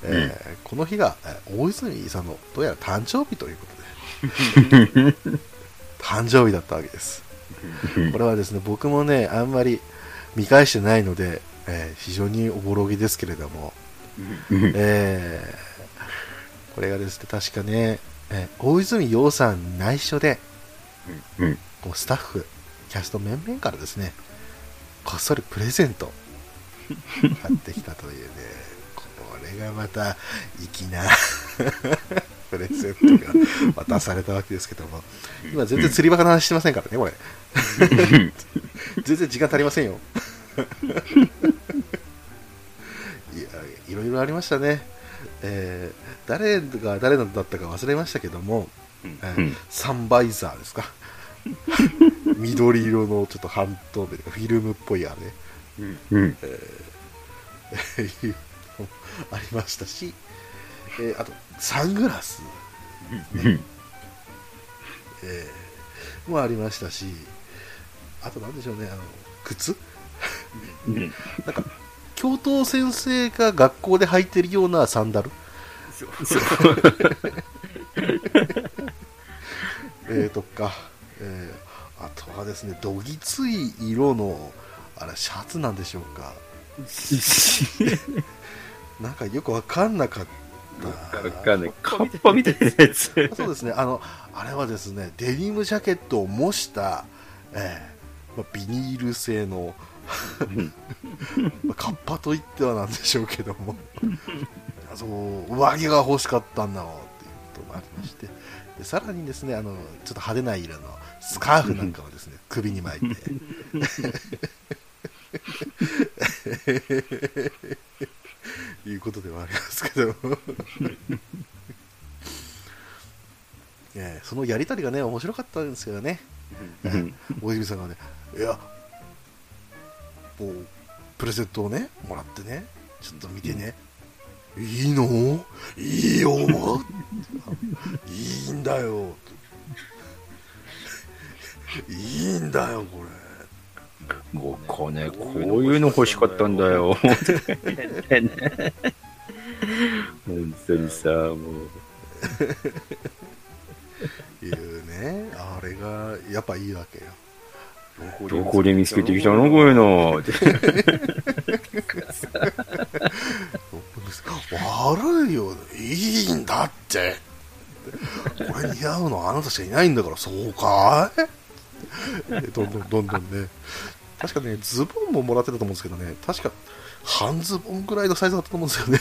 えーこの日がえー大泉さんのどうやら誕生日ということで。(laughs) 誕生日だったわけです。これはですね僕もねあんまり見返してないので、えー非常におぼろげですけれども、えーこれがですね確かね、えー大泉洋さんに内緒でうん。こうスタッフキャスト面々からですねこっそりプレゼント買ってきたというねこれがまた粋な (laughs) プレゼントが渡されたわけですけども今全然釣りバカの話してませんからねこれ。全然時間足りませんよ。(laughs) いやいろいろありましたね、えー誰が誰だったか忘れましたけども、えーうんサンバイザーですか緑色のちょっと半透明でフィルムっぽいあれ。うん。いうのもありましたし、えーあとサングラス、うん。えーもありましたしあとなんでしょうねあの靴？うん。なんか教頭先生が学校で履いてるようなサンダル？(laughs) えー、とか、えーあとはですねどぎつい色のあれシャツなんでしょうか。(laughs) なんかよくわかんなかった。わかんない。カッパみたいなやつ。そうですね。あのあれはですねデニムジャケットを模した、えーまあ、ビニール製の (laughs) まあカッパといってはなんでしょうけども。(laughs) そう上着が欲しかったんだろうっていうこともありましてでさらにですねあのちょっと派手な色のスカーフなんかをですね (laughs) 首に巻いて。いうことではありますけども。(laughs) えーそのやりとりがね面白かったんですよね、えー大泉さんがねいやもうプレゼントをねもらってねちょっと見てね、いいの？いいよ。いいんだよ。いいんだよこ僕はね、こういうの欲しかったんだよ。本当にさ、もう。れいうね。あれがやっぱいいわけよ。どこで見つけてきたの？こういうの。(laughs) 悪いよいいんだって。これ似合うのはあなたしかいないんだからそうかい？どんどんどんどんね。確かねズボンももらってたと思うんですけどね。確か半ズボンぐらいのサイズだったと思うんですよね。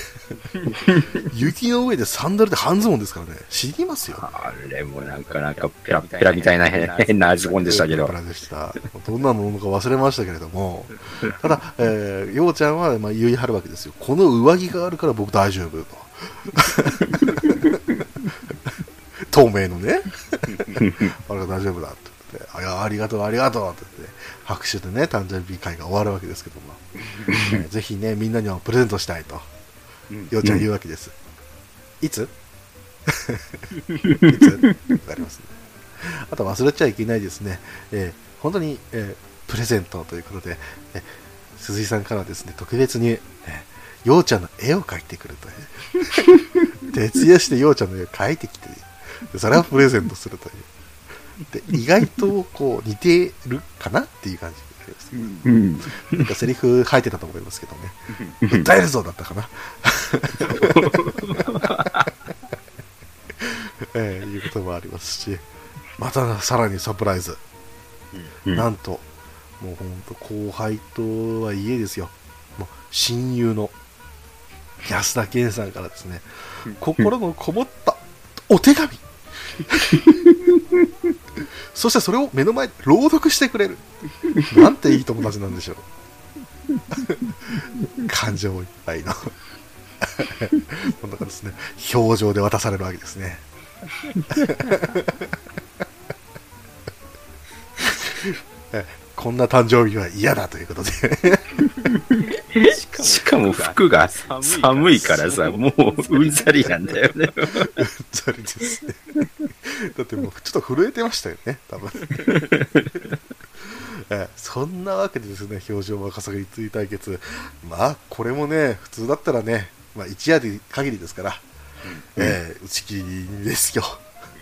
雪の上でサンダルで半ズボンですからね。知りますよ。あれもなんか、なんか、ペラッペラみたいな変変なズボンでしたけど。ペ。ラでした。どんなものか忘れましたけれども。ただ、えー、ようちゃんはまあ言い張るわけですよ。この上着があるから僕大丈夫と。(laughs) 透明のね。(laughs) あれが大丈夫だって言って。ありがとうありがとうって言って拍手でね誕生日会が終わるわけですけども、えーぜひねみんなにはプレゼントしたいとようちゃん言うわけです、いつ？(laughs) いつ？わかりますね。あと忘れちゃいけないですね、えー本当に、えープレゼントということで、えー鈴井さんからはですね特別に、えーようちゃんの絵を描いてくるという。(laughs) 徹夜してようちゃんの絵を描いてきてでそれをプレゼントするというで意外とこう似てるかなっていう感じになります。うん。なんかセリフ入ってたと思いますけどね。訴えるぞだったかな。(laughs) えーいうこともありますし。またさらにサプライズ。うん。なんと、もう本当後輩とはいえですよ、もう親友の安田健さんからですね、心のこもったお手紙 (laughs) そしてそれを目の前で朗読してくれる。なんていい友達なんでしょう。(laughs) 感情いっぱいの。(laughs) こんな感じですね。表情で渡されるわけですね。こんな誕生日は嫌だということで (laughs) しかも服が寒いからさ、もううんざりなんだよね。うんざりですね。だってもうちょっと震えてましたよね、多分。(laughs) えそんなわけでですね、表情若さがつい対決。まあ、これもね、普通だったらね、まあ、一夜で限りですから、えー打ち切りですよ。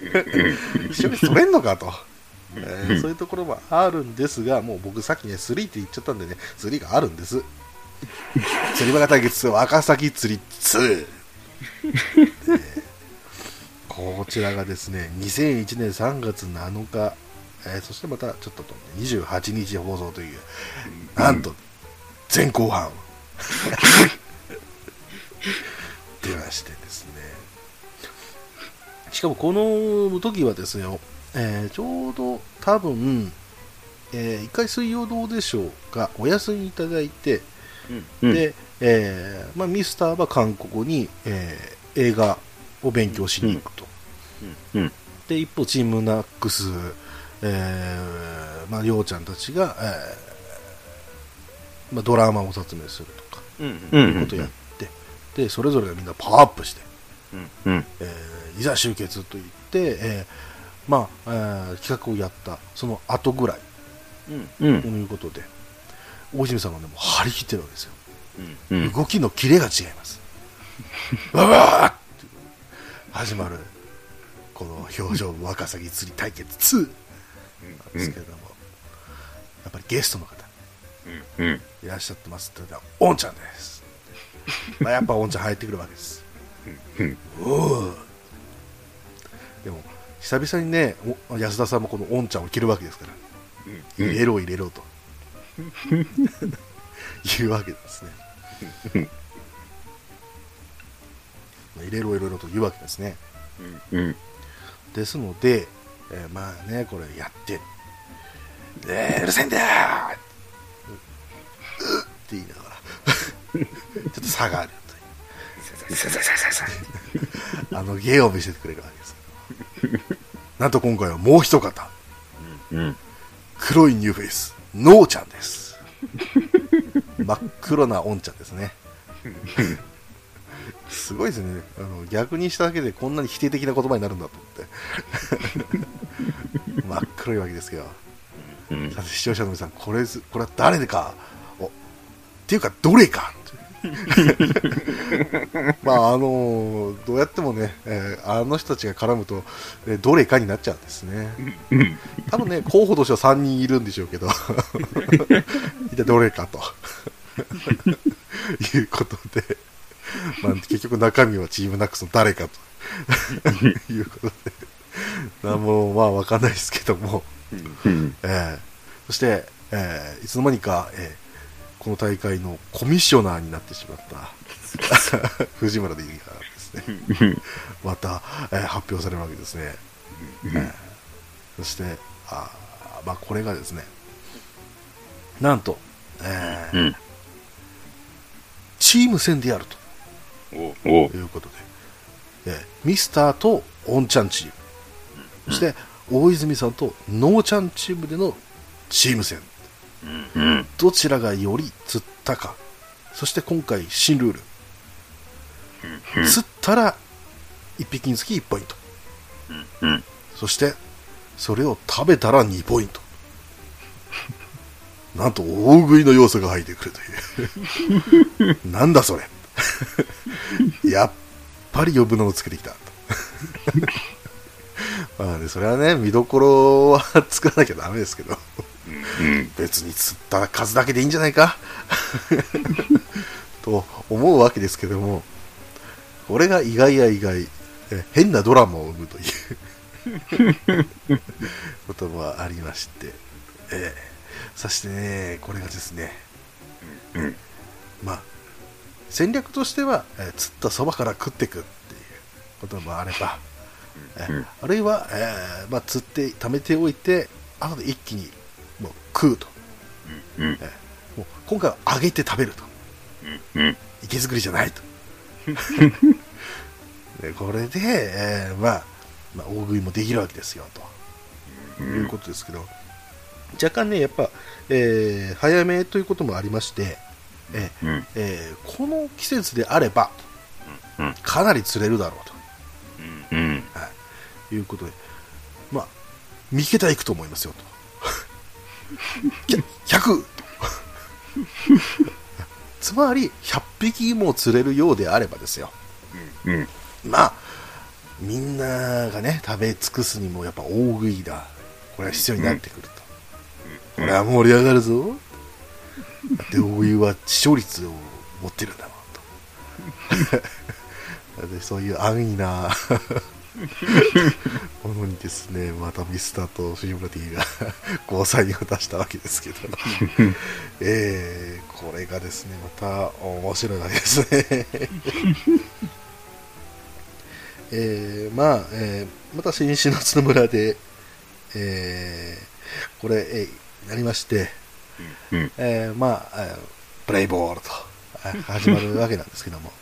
(laughs) 一緒に取れんのかと。えーそういうところもあるんですが、もう僕さっきね、3って言っちゃったんでね、3があるんです。釣りバカ対決若崎釣り2。こちらがですね、2001年3月7日、えーそしてまたちょっと28日放送という、なんと、前後半。(laughs) 出ましてですね。しかもこの時はですよ、えーちょうど多分、えー一回水曜どうでしょうか、お休みいただいて、うんで、えーまあ、ミスターは韓国に、えー映画を勉強しに行くと。うん。で、一方、チームナックス、えーまあ、りょうちゃんたちが、えーまあ、ドラマを撮影するとか、うん。いうことをやって、で、それぞれがみんなパワーアップして、うん。えーいざ集結と言って、えーまあ、えー企画をやった、その後ぐらい、うん。ということで、大泉さんがね、もう張り切ってるわけですよ。うん。動きのキレが違います。わ (laughs) わーって始まる、この表情若さぎ釣り対決2なんですけれども、やっぱりゲストの方うん。いらっしゃってますって言ったら、おんちゃんです。まあやっぱおんちゃん入ってくるわけです。うんおーでも、久々にね、お安田さんもこのおんちゃんを着るわけですから、入れろ入れろと。言うわけですね。まあ入れろ入れろと言うわけですね。うん。ですので、えーまあね、これやって、えーうるせえんだよ。って言いながら、(laughs) ちょっと下がるという。(laughs) あの芸を見せてくれるわけです。(laughs) なんと今回はもう一方、うん。黒いニューフェイス、ノーちゃんです。(laughs) 真っ黒なオンちゃんですね。すごいですねあの。逆にしただけでこんなに否定的な言葉になるんだと思って。(laughs) 真っ黒いわけですけど。うん。さて視聴者の皆さん、これず、これは誰でか、おっていうか、どれか。(laughs) まあ、あのどうやってもね、えーあの人たちが絡むと、えーどれかになっちゃうんですね。多分ね、候補としては3人いるんでしょうけど、(laughs) 一体どれかと。(laughs) いうことで、まあ、結局中身はチームナックスの誰かと。いうことで、なんもまあわかんないですけども、うん。えーそして、えーいつの間にか、えーこの大会のコミッショナーになってしまった。(laughs) 藤村でいいがですね、また、えー発表されるわけですね。えーそして、あーまあ、これがですね、なんと、えーうん。チーム戦であると。いうことで、えーミスターとオンちゃんチーム、そして大泉さんとノーちゃんチームでのチーム戦。うん。どちらがより釣ったかそして今回新ルール、釣ったら1匹につき1ポイントうん。そしてそれを食べたら2ポイントなん。と大食いの要素が入ってくるというなん。だそれやっぱり余分なのつけてきたまあねそれはね見どころは作らなきゃダメですけどうん。別に釣った数だけでいいんじゃないか？(laughs) と思うわけですけどもこれが意外や意外え変なドラマを生むという (laughs) こともありまして、ええそしてねこれがですねうん。まあ戦略としては、えー釣ったそばから食っていくっていうこともあれば、えうんあるいは、えーまあ、釣って貯めておいて後で一気にもう食うとうん。もう今回は揚げて食べるとうん。池作りじゃないと (laughs) でこれで、えーまあ、まあ大食いもできるわけですよということですけど若干ねやっぱ、えー早めということもありまして、えーうん。えーこの季節であればうん。かなり釣れるだろうとうん。はい、いうことで、まあ、見桁いくと思いますよと。きゃ 100! つまり、100匹も釣れるようであればですよ。うん。まあ、みんながね、食べ尽くすにもやっぱ大食いだ。これは必要になってくると。これは盛り上がるぞ。だって大食いは視聴率を持ってるんだもんと。(laughs) でそういう安易な (laughs) ものにですね、またミスターと藤村 T がゴーサインを出したわけですけど、(laughs) えー、これがですね、また面白いわけですね。(laughs) えー、まあ、えー、また新篠津の村で、えー、これ、えー、なりまして、うん。えー、まあ、えープレイボールとえー始まるわけなんですけども、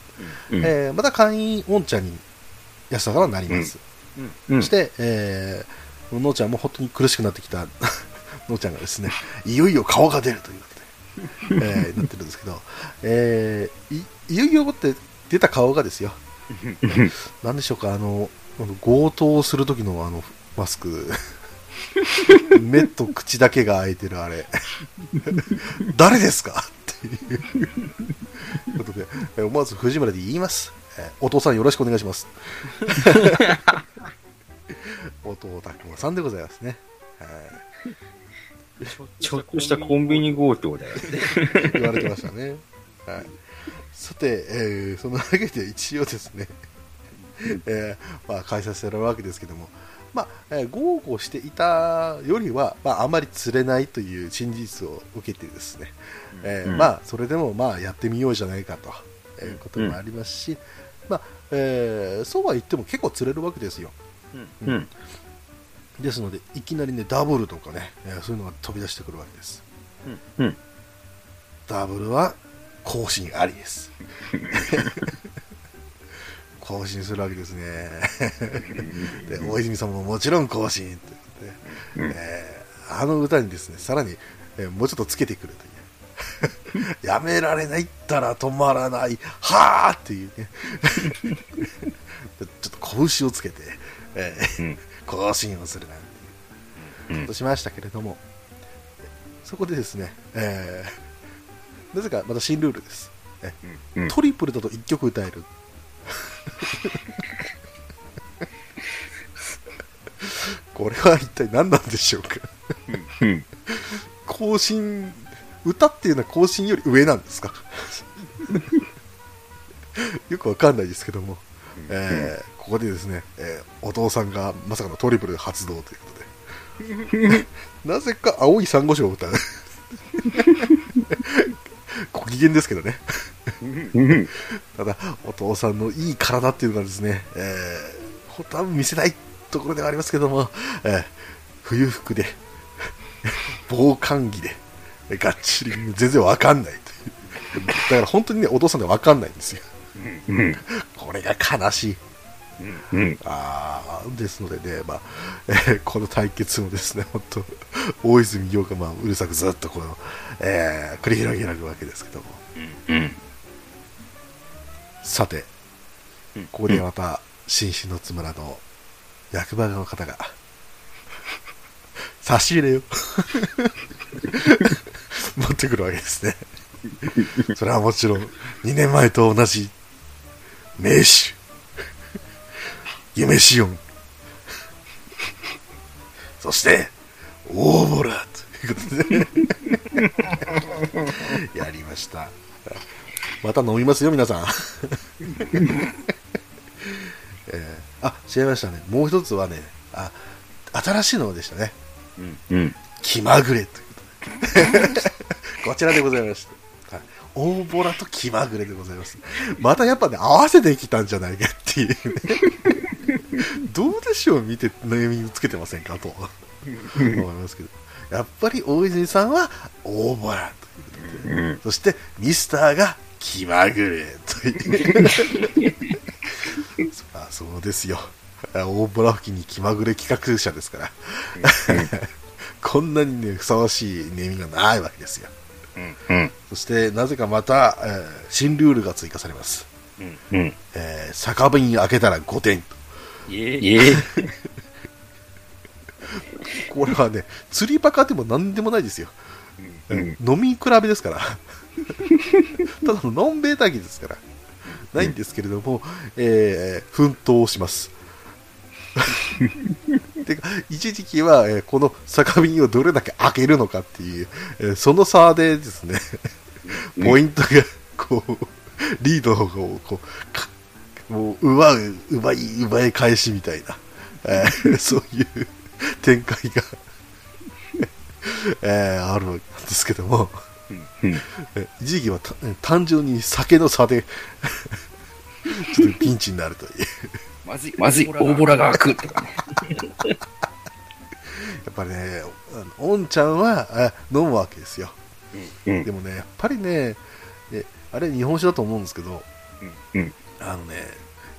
うん。えーまた会員オンちゃんに安田からなります。うん。そして、えー、のーちゃんも本当に苦しくなってきた。(laughs) のーちゃんがですね、いよいよ顔が出るということで、えーなってるんですけど、えーいいよいよって出た顔がですよ、なんでしょうか、あの、強盗をする時のあのマスク、目と口だけが開いてるあれ、(laughs) 誰ですか？っていうことで、えー思わず藤村で言います。えーお父さんよろしくお願いします。弟たくまさんでございますね。はいちょっとしたコンビニ強盗だよね。言われてましたね。はい、さて、えーそのわけで一応ですね、えーまあ、開催されるわけですけども、まあえー豪語していたよりは、まあ、あまり釣れないという真実を受けてですね、えーうんまあ、それでもまあやってみようじゃないかということもありますし、まあえーそうは言っても結構釣れるわけですよ。うん。ですので、いきなりね、ダブルとかね、えーそういうのが飛び出してくるわけです。うん。ダブルは更新ありです。更新するわけですね。(laughs) で、大泉さんももちろん更新ということで、うんえーあの歌にですね、さらに、えーもうちょっとつけてくるという。(laughs) やめられないったら止まらない、はーっていうね。(laughs) ちょっと拳をつけて、えーうん。更新をするなんていうことしましたけれども、そこでですね、えーなぜかまた新ルールです。えうん。トリプルだと1曲歌える。(laughs) これは一体何なんでしょうか。うん。更新、歌っていうのは更新より上なんですか？(laughs) よくわかんないですけども、えーここでですね、えーお父さんがまさかのトリプル発動ということで、(laughs) なぜか青い珊瑚礁を歌う。(laughs) ご機嫌ですけどね。うん。ただ、お父さんのいい体っていうのがですね、えー、本当は見せないところではありますけども、えー冬服で、防寒着で、がっちり、全然わかんない。だから本当にね、お父さんでわかんないんですよ。うん。これが悲しい。うん。あーですのでね、まあえーこの対決もですね、本当、大泉洋が、まあ、うるさくずっとこの、えー繰り広げられるわけですけども。うん。さて、ここでまた、新篠津村の役場の方が、差し入れを持ってくるわけですね。それはもちろん、2年前と同じ、名手、夢シオン、そして、大ボラということで、やりました。また飲みますよ、皆さん。えーあ、違いましたね。もう一つはね、あ、新しいのでしたね。うん。気まぐれという (laughs) こちらでございました。はい、大ボラと気まぐれでございます。またやっぱね、合わせてきたんじゃないかっていうね。どうでしょう見てネーミングつけてませんかと思いますけどやっぱり大泉さんは大ボラということで、うん。そしてミスターが気まぐれという (laughs) あそうですよ大ボラ付近に気まぐれ企画者ですからこんなにねふさわしいネーミングがないわけですようん。そしてなぜかまた、えー新ルールが追加されます、うん。えー酒瓶開けたら5点といえ。(laughs) これはね釣りバカでも何でもないですよ、うん。飲み比べですから (laughs) ただのノンベータギですからないんですけれども、えー奮闘します (laughs) てか一時期は、えーこの酒瓶をどれだけ開けるのかっていう、えーその差でですねポイントがこうリードをこうかもう奪う奪い奪い返しみたいな、えー (laughs) そういう展開が、えーあるんですけども、一時期はた単純に酒の差で (laughs) ちょっとピンチになるというまずい、まずい、大ボラが開くとか (laughs) ね。やっぱりねおんちゃんはあ飲むわけですようんで。もねやっぱりねえあれ日本酒だと思うんですけどうん。あのね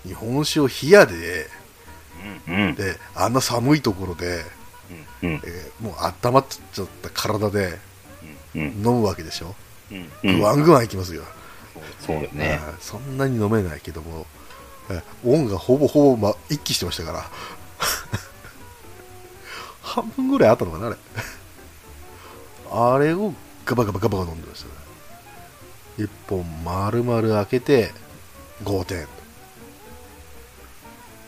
日本酒を冷やでうん。であんな寒いところで、うん。えーもう温まっちゃった体でうん。飲むわけでしょ、うん。ぐわんぐわんいきますよ、そうだね。そんなに飲めないけども、えーオンがほぼほぼ、ま、一気してましたから (laughs) 半分ぐらいあったのかなあれあれをガバガバガバガバ飲んでましたね一本丸々開けて5点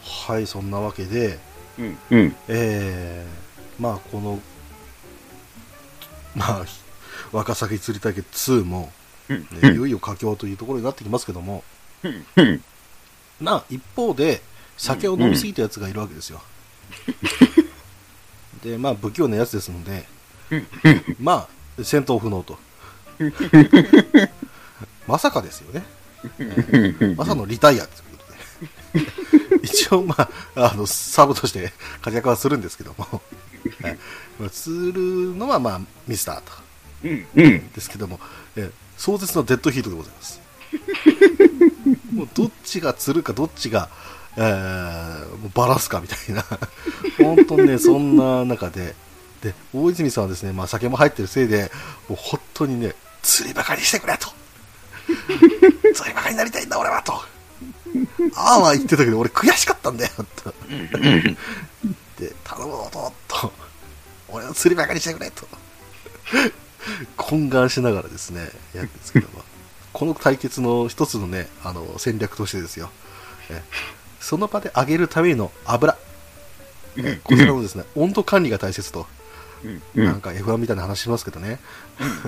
はいそんなわけでうん。うん。えー、まあこのまあ若崎釣り対決2も、うん。ねいよいよ佳境というところになってきますけども、うん。なあ一方で酒を飲みすぎたやつがいるわけですよ、でまあ不器用なやつですので、まあ戦闘不能と。まさかですよね、えーまさのリタイアということで。一応まああのサブとして活躍はするんですけども、はいまあ、釣るのはまあミスターと。うん。うん。ですけども、えー壮絶なデッドヒートでございます。もうどっちが釣るかどっちが、えーもうバラすかみたいな、(laughs) 本当にね、そんな中で、で大泉さんはですね、まあ、酒も入ってるせいで、もう本当にね、釣りバカにしてくれと、(laughs) 釣りバカになりたいんだ、俺はと、ああは言ってたけど、俺、悔しかったんだよと、で頼むぞと、と。俺を釣りバカにしてくれと。懇願しながらですね、やるんですけども、この対決の一つのね、あの、戦略としてですよ、えその場で揚げるための油、えこちらのですね、温度管理が大切と、うん。なんか F1 みたいな話しますけどね、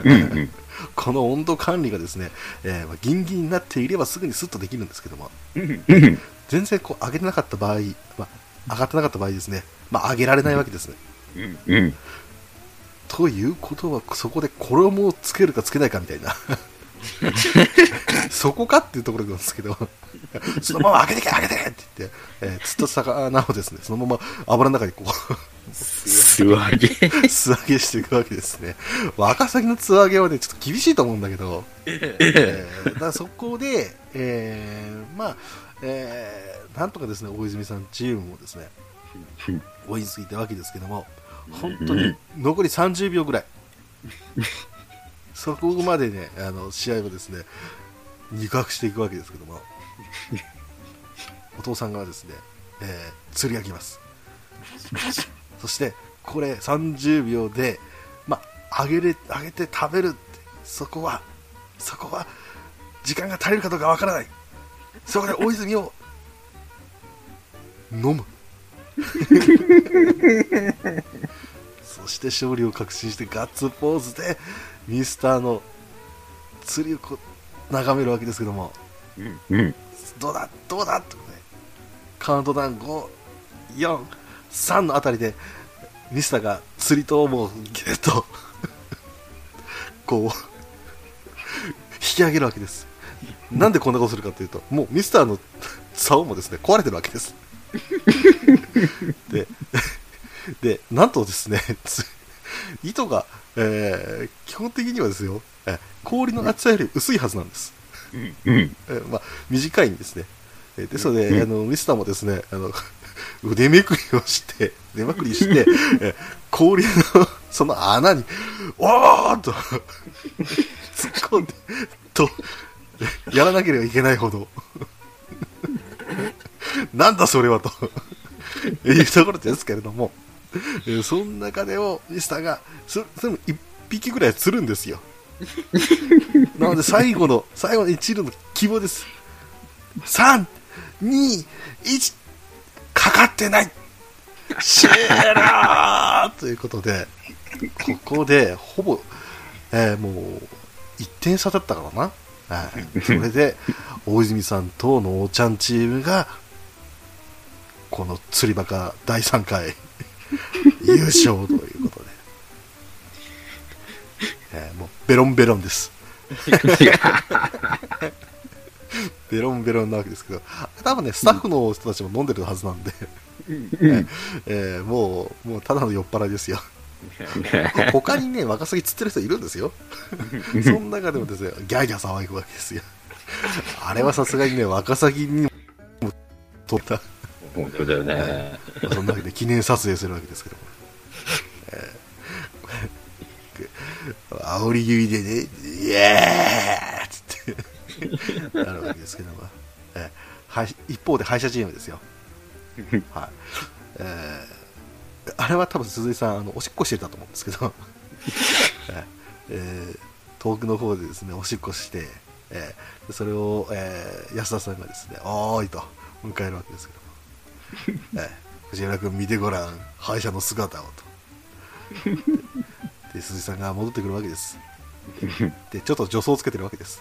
うん。(laughs) この温度管理がですね、えーまあギンギンになっていればすぐにスッとできるんですけども、うん。全然こう揚げてなかった場合、まあ、上がってなかった場合ですね、まあ、揚げられないわけですね。うん。ということは、そこで衣をつけるかつけないかみたいな。(laughs) そこかっていうところなんですけど、(laughs) そのまま開けてけ、開けてけって言って、えー、釣った魚をですね、そのまま油の中にこう、素揚げ。(laughs) 素揚げしていくわけですね。ワサギの素揚げはね、ちょっと厳しいと思うんだけど、えーだからそこで、えーまあ、えーなんとかですね、大泉さんチームもですね、追いついたわけですけども、本当に残り30秒ぐらい、そこまでね、あの試合をですね、肉薄していくわけですけども、お父さんがですね、えー釣り上げます。そして、これ30秒で、まあ、揚げれ、揚げて食べるって、そこは、そこは、時間が足りるかどうかわからない。そこで大泉を、飲む。そして勝利を確信してガッツポーズで、ミスターの釣りをこう眺めるわけですけども、うん。どうだ？どうだ？ってことでカウントダウン5、4、3のあたりでミスターが釣りともうギュッとこう引き上げるわけです。なんでこんなことするかというともうミスターの竿もですね壊れてるわけです。で、で、なんとですね、つ (laughs) 糸が、えー基本的にはですよ、えー氷の厚さより薄いはずなんです。うん。えーまあ、短いんですね。えーですので、あの、ミスターもですね、あの、腕めくりをして、腕まくりして、(laughs) えー氷のその穴に、おーっと、突っ込んで、と、やらなければいけないほど、(laughs) なんだそれはと、いうところですけれども、えー (laughs) その中でも、ミスターが、そそれも一匹ぐらい釣るんですよ。(laughs) なので最後の、最後の一縷の希望です。3、2、1、かかってないシェーラーということで、ここで、ほぼ、えーもう、1点差だったからな。はい、それで、大泉さんとのおちゃんチームが、この釣りバカ第3回、優勝ということで、えーもうベロンベロンです。ベロンベロンなわけですけど、多分ね、スタッフの人たちも飲んでるはずなんで、えーもう、もうただの酔っ払いですよ。他にね、ワカサギ釣ってる人いるんですよ。その中でもですね、ギャーギャー騒ぐわけですよ。あれはさすがにね、ワカサギにも取った。本当だよね。そんなわけで記念撮影するわけですけども。えー、煽り気味でね、イエーイって、なるわけですけども。えー、一方で敗者チームですよ。はい。えーあれは多分鈴井さん、あの、おしっこしてたと思うんですけど、えー遠くの方でですね、おしっこして、えーそれを、えー安田さんがですね、おーいと迎えるわけですけど。(laughs) えー藤原君見てごらん敗者の姿をと。で鈴井さんが戻ってくるわけです。(laughs) でちょっと助走をつけてるわけです。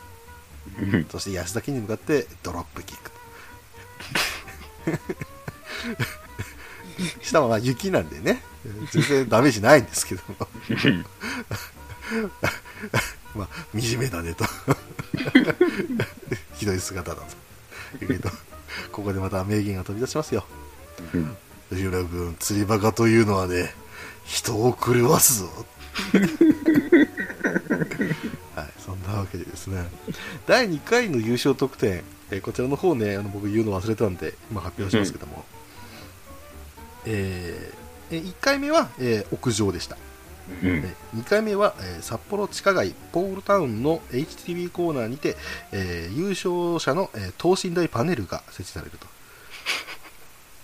そして安田金に向かってドロップキックと。(laughs) 下はまあ雪なんでね。全然ダメージないんですけども。まあ惨めだねと。ひどい姿だと。言うけどここでまた名言が飛び出しますよ藤浦君釣りバカというのはね人を狂わすぞ。(laughs) はいそんなわけでですね。第2回の優勝得点、えーこちらの方ねあの僕言うの忘れたんで今発表しますけども、えーえ1回目は、えー屋上でした。うん。2回目は、えー札幌地下街ポールタウンの HTV コーナーにて、えー優勝者の、えー等身大パネルが設置されると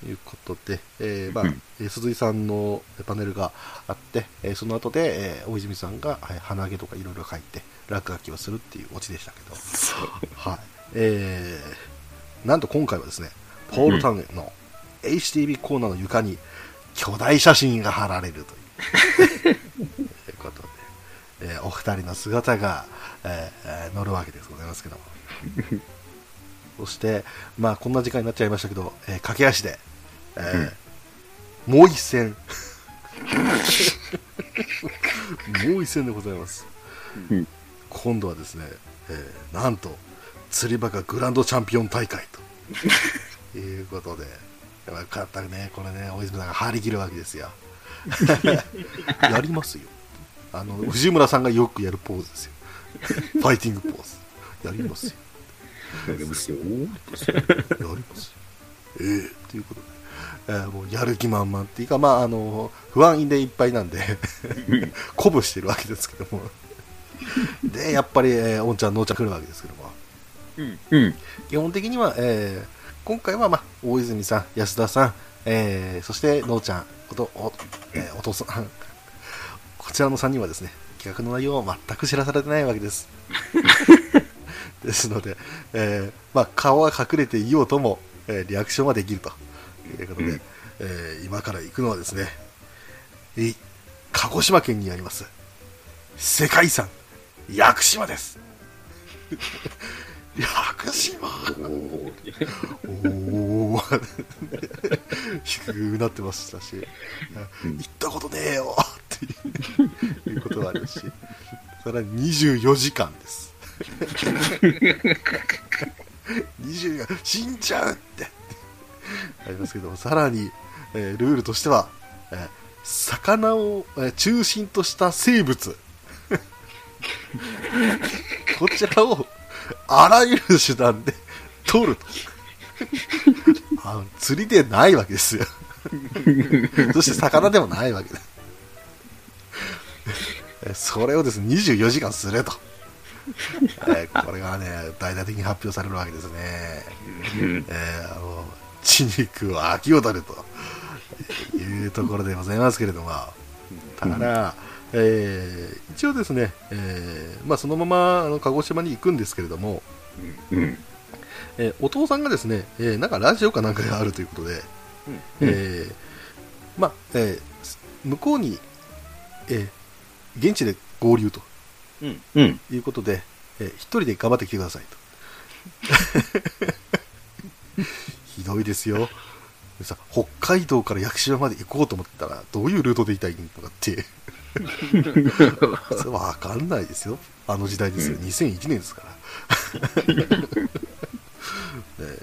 いうことで、えーまあ鈴井さんのパネルがあって、えーその後で、えー大泉さんが、はい鼻毛とかいろいろ書いて落書きをするっていうオチでしたけど、はい。えーなんと今回はですねポールタウンの HTV コーナーの床に巨大写真が貼られるという。(laughs) ということで、えーお二人の姿が、えーえー載るわけですございますけども。(laughs) そして、まあ、こんな時間になっちゃいましたけど、えー駆け足で、えーもう一戦。もう一戦でございます、うん。今度はですね、えーなんと釣りバカグランドチャンピオン大会と。いうことで。よかったねこれね大泉さんが張り切るわけですよ。(laughs) やりますよ。あの藤村さんがよくやるポーズですよ。ファイティングポーズ。やりますよ。やりますよ。やりますよ。ええということで、えーもうやる気満々っていうかまああの不安でいっぱいなんで鼓舞してるわけですけどもでやっぱり、えー、おんちゃんのおんちゃん来るわけですけどもうん。うん。基本的には、えー今回は、まあ、大泉さん、安田さん、えーそして、のうちゃんこと、お,、えーお父さん、こちらの3人はですね、企画の内容を全く知らされてないわけです。(laughs) ですので、えーまあ、顔は隠れていようとも、えーリアクションはできるということで、うん。えー今から行くのはですね、い鹿児島県にあります、世界遺産、屋久島です。(laughs) 屋久島？おお低くなってましたし、うん。行ったことねえよっていうことがありますし、それは24時間です。24死んじゃうって。ありますけども、さらに、えールールとしては、えー魚を、えー中心とした生物。(laughs) こちらを、あらゆる手段で取ると。あ釣りでないわけですよ。そして魚でもないわけだ。それをですね、24時間すると。えーこれがね、大々的に発表されるわけですね。えーあの血肉を秋を取るというところでございますけれども、ただ、えー一応ですね、えーまあ、そのままあの鹿児島に行くんですけれども、うん。えーお父さんがですね、えーなんかラジオかなんかがあるということで、えーまあえー向こうに、えー現地で合流とうん。うん。いうことで、えー一人で頑張ってきてくださいと。(laughs) ひどいですよ。でさ北海道から屋久島まで行こうと思ったら、どういうルートで行ったらいいのかって、そ (laughs) れわかんないですよ。あの時代ですよ。うん2001年ですから。(laughs) え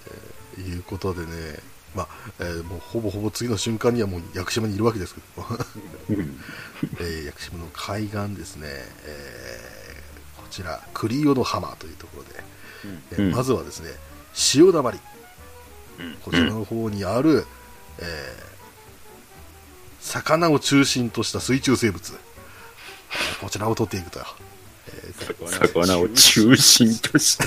ーいうことでね、まあ、えーもうほぼほぼ次の瞬間にはもう屋久島にいるわけですけど。(laughs) えー屋久島の海岸ですね、えーこちら栗淀浜というところで、えーうんまずはですね潮だまりうんこちらの方にある、えー魚を中心とした水中生物、えーこちらを取っていくと、えー魚を中心とした。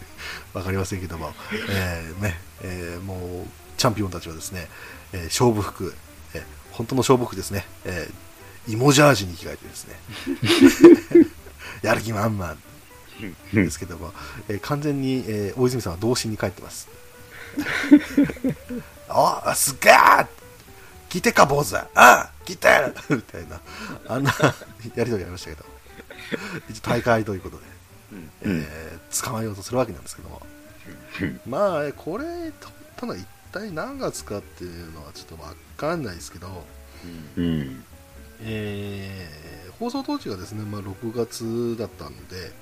(laughs) わかりませんけども、えーね。えーもうチャンピオンたちはですね、えー勝負服、えー本当の勝負服ですね、えー、芋ジャージに着替えてですね、(laughs) やる気満々うんですけども、えー完全に、えー大泉さんは童心に帰ってます。(laughs) あすっげー。聞いてっか、坊主。あ聞いて。るみたいな、あんなやりとりありましたけど、一応大会ということで、うん。えー捕まえようとするわけなんですけども、うんまあ、えーこれ取ったのは一体何月かっていうのはちょっとわかんないですけど、うん。えー放送当時がですね、まあ、6月だったんで、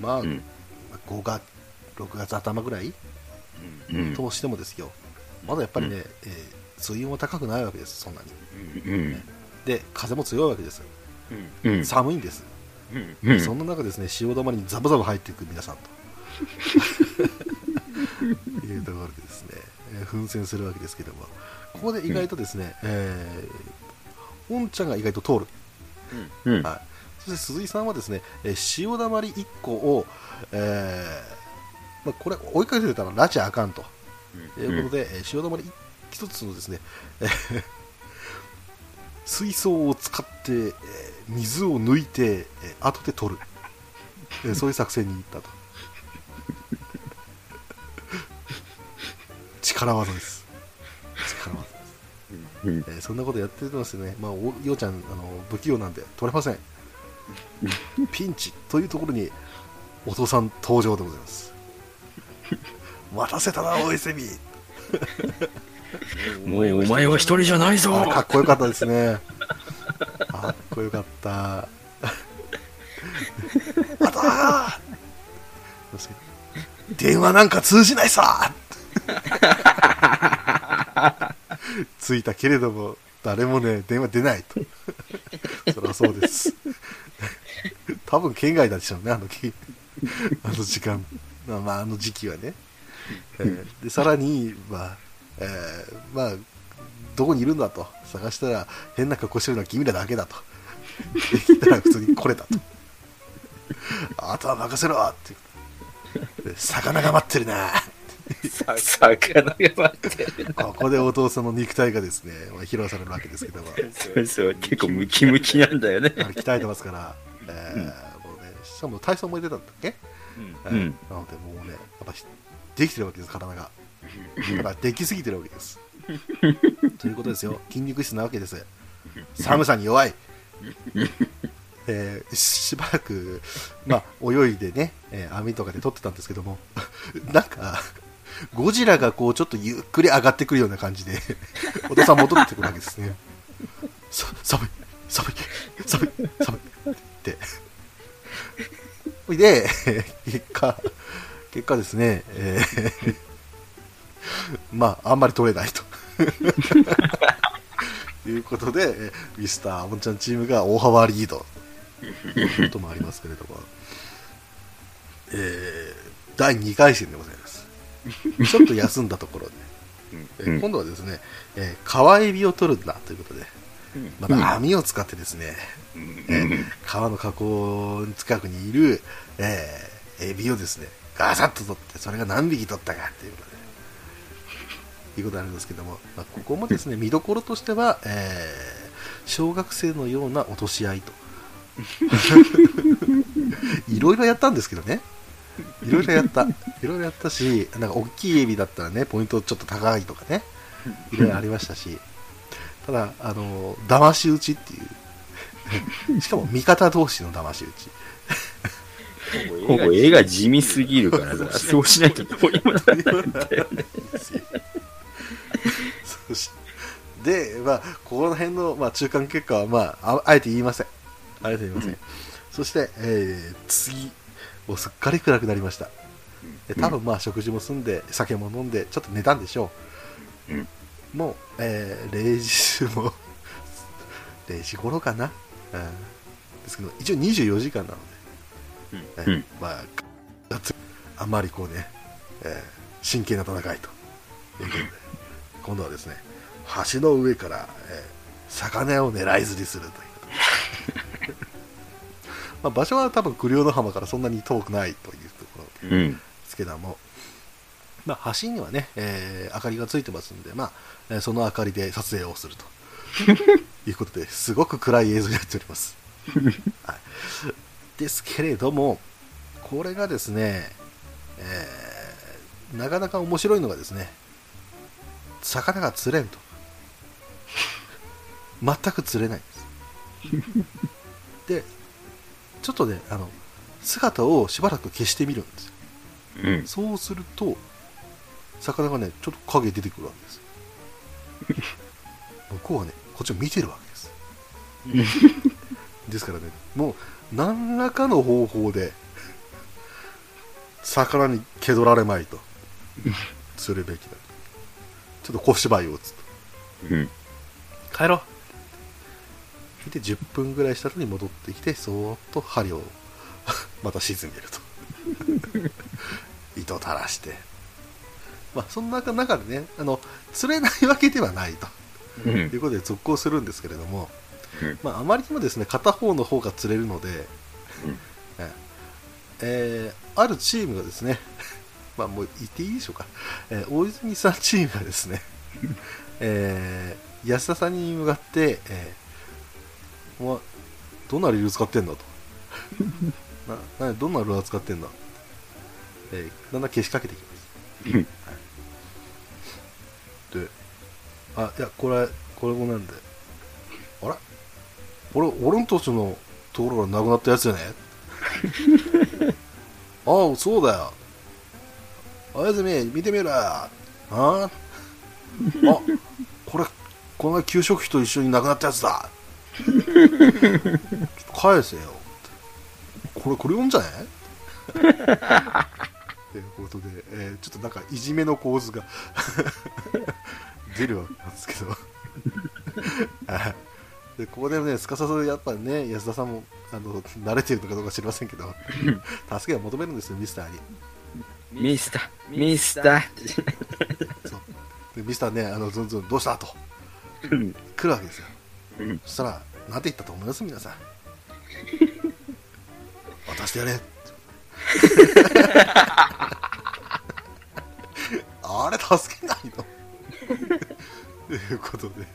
まあ、うん。5月、6月頭ぐらいうん。としてもですよ、まだやっぱりね、えー水温は高くないわけです、そんなに。うん。で、風も強いわけです。うん。寒いんです。うん。そんな中ですね、潮だまりにザブザブ入っていく皆さんと (laughs) いうところでですね、えー奮戦するわけですけども、ここで意外とですね、えー、おんちゃんが意外と通る。うん。はい、そして鈴井さんはですね、えー潮だまり1個を、えーまあ、これ追いかけてたら拉致あかんと。いうことで、えー潮だまり1つのですね、えー水槽を使って、えー水を抜いて、えー後で取る、えーそういう作戦に行ったと。(laughs) 力技です。力技です。うん。えーそんなことやってますよね、まあ、おようちゃんあの不器用なんで取れません。ピンチというところにお父さん登場でございます (laughs) 待たせたな大泉。(laughs) もうお前は一人じゃないぞ。あかっこよかったですね。かっこよかった。あ (laughs) た。電話なんか通じないさ。ついたけれども誰もね電話出ないと。そりゃそうです。多分県外なんでしょうねあの日。あの時間まあ、まあ、あの時期はね、えーでさらにまあ、えーまあどこにいるんだと。探したら変な格好してるのは君らだけだと。できたら普通に来れたと。あとは任せろって。で魚が待ってるな。魚が待ってる。ここでお父さんの肉体がですね、まあ、披露されるわけですけども。そうそう、結構ムキムキなんだよね。鍛えてますから、えーもうね、しかも体操も出てたんだっけ、えーうん。なのでもうねやっぱひできてるわけです体が。できすぎてるわけです。ということですよ。(laughs) 筋肉質なわけです。寒さに弱い。(laughs) えーしばらく、まあ、泳いでね、えー網とかで撮ってたんですけども、(laughs) なんか、ゴジラがこうちょっとゆっくり上がってくるような感じで、お父さん戻ってくるわけですね。さ寒い、寒い、寒い、寒いってで、(laughs) 結果、結果ですね、えー。(laughs) まあ、あんまり取れないと。と (laughs) いうことで、えミスターモンちゃんチームが大幅リード。ということもありますけれども、えー第2回戦でございます。ちょっと休んだところで、えーうん。今度はですね、えー川エビを取るんだということで、まうん。た網を使ってですね、えー川の河口近くにいる、えーエビをですね、ガサッと取って、それが何匹取ったかっていうことで、いうことあるんですけども、まあ、ここもですね、(laughs) 見どころとしては、えー小学生のような落とし合いと。(laughs) いろいろやったんですけどね。いろいろやった。いろいろやったし、なんか大きいエビだったらね、ポイントちょっと高いとかね、いろいろありましたし、ただ、あの、騙し討ちっていう、(laughs) しかも味方同士の騙し討ち。ほぼ絵が地味すぎるから (laughs) さ、そうしないとどうにもならないんだよね。(laughs) そして、で、まあ、ここの辺の、まあ、中間結果は、まあ、ああえて言いません。あえて言いません。そして、えー次、もうすっかり暗くなりました。で多分まあ食事も済んで、酒も飲んで、ちょっと寝たんでしょう。うんもう、えー0時も、0時頃かな。うん、ですけど、一応24時間なので、えーうん。まあ、あんまりこうね、えー真剣な戦いということで、今度はですね、橋の上から、えー魚を狙い釣りするという。(laughs) まあ場所は多分栗尾の浜からそんなに遠くないというところうん。ですけども、まあ、橋にはね、えー明かりがついてますんで、まあえーその明かりで撮影をすると (laughs) いうことですごく暗い映像になっております、(laughs) はい、ですけれどもこれがですね、えーなかなか面白いのがですね魚が釣れんと。全く釣れないんです。(laughs) でちょっとねあの姿をしばらく消してみるんです。ようん。そうすると、魚がね、ちょっと影出てくるわけです。(laughs) 向こうはね、こっちを見てるわけです。(laughs) ですからね、もう、何らかの方法で、魚に蹴取られまいと、するべきだ。ちょっと小芝居を打つと。うん。帰ろうで10分ぐらいしたのに戻ってきてそーっと針を (laughs) また沈めると (laughs) 糸を垂らしてまあそんな中でねあの釣れないわけではないとうん。いうことで続行するんですけれども、うん。まあ、あまりにもですね片方の方が釣れるので、うん。ええ。ーあるチームがですね (laughs) まあもう言っていいでしょうか、えー大泉さんチームがですね、(laughs) えー安田さんに向かって、えーお前どんなリール使ってんだと。(laughs) ななどんなルアー使ってんだ、えーだんだんけしかけていきます。うん。で、あ、いや、これ、これもなんで、あれ？俺、俺んとちのところがなくなったやつじゃねあ (laughs) あ、そうだよ。あやずみ、見てみろ。あ？ああ、これ、この前給食費と一緒になくなったやつだ。返せよ。これ、これ読んじゃね？(laughs) ということで、えーちょっとなんかいじめの構図が出るわけなんですけど。は (laughs) いでここでねすかさずやっぱね安田さんもあの慣れてるのかどうか知りませんけど助けを求めるんですよミスターに。ミスター、ミスター。そう。でミスターねあのずんずんどうしたと。うん来るわけですよ。うん。そしたらなんて言ったと思います？皆さん。(laughs) 渡してやれ。(laughs) あれ助けないの？(laughs) ということで。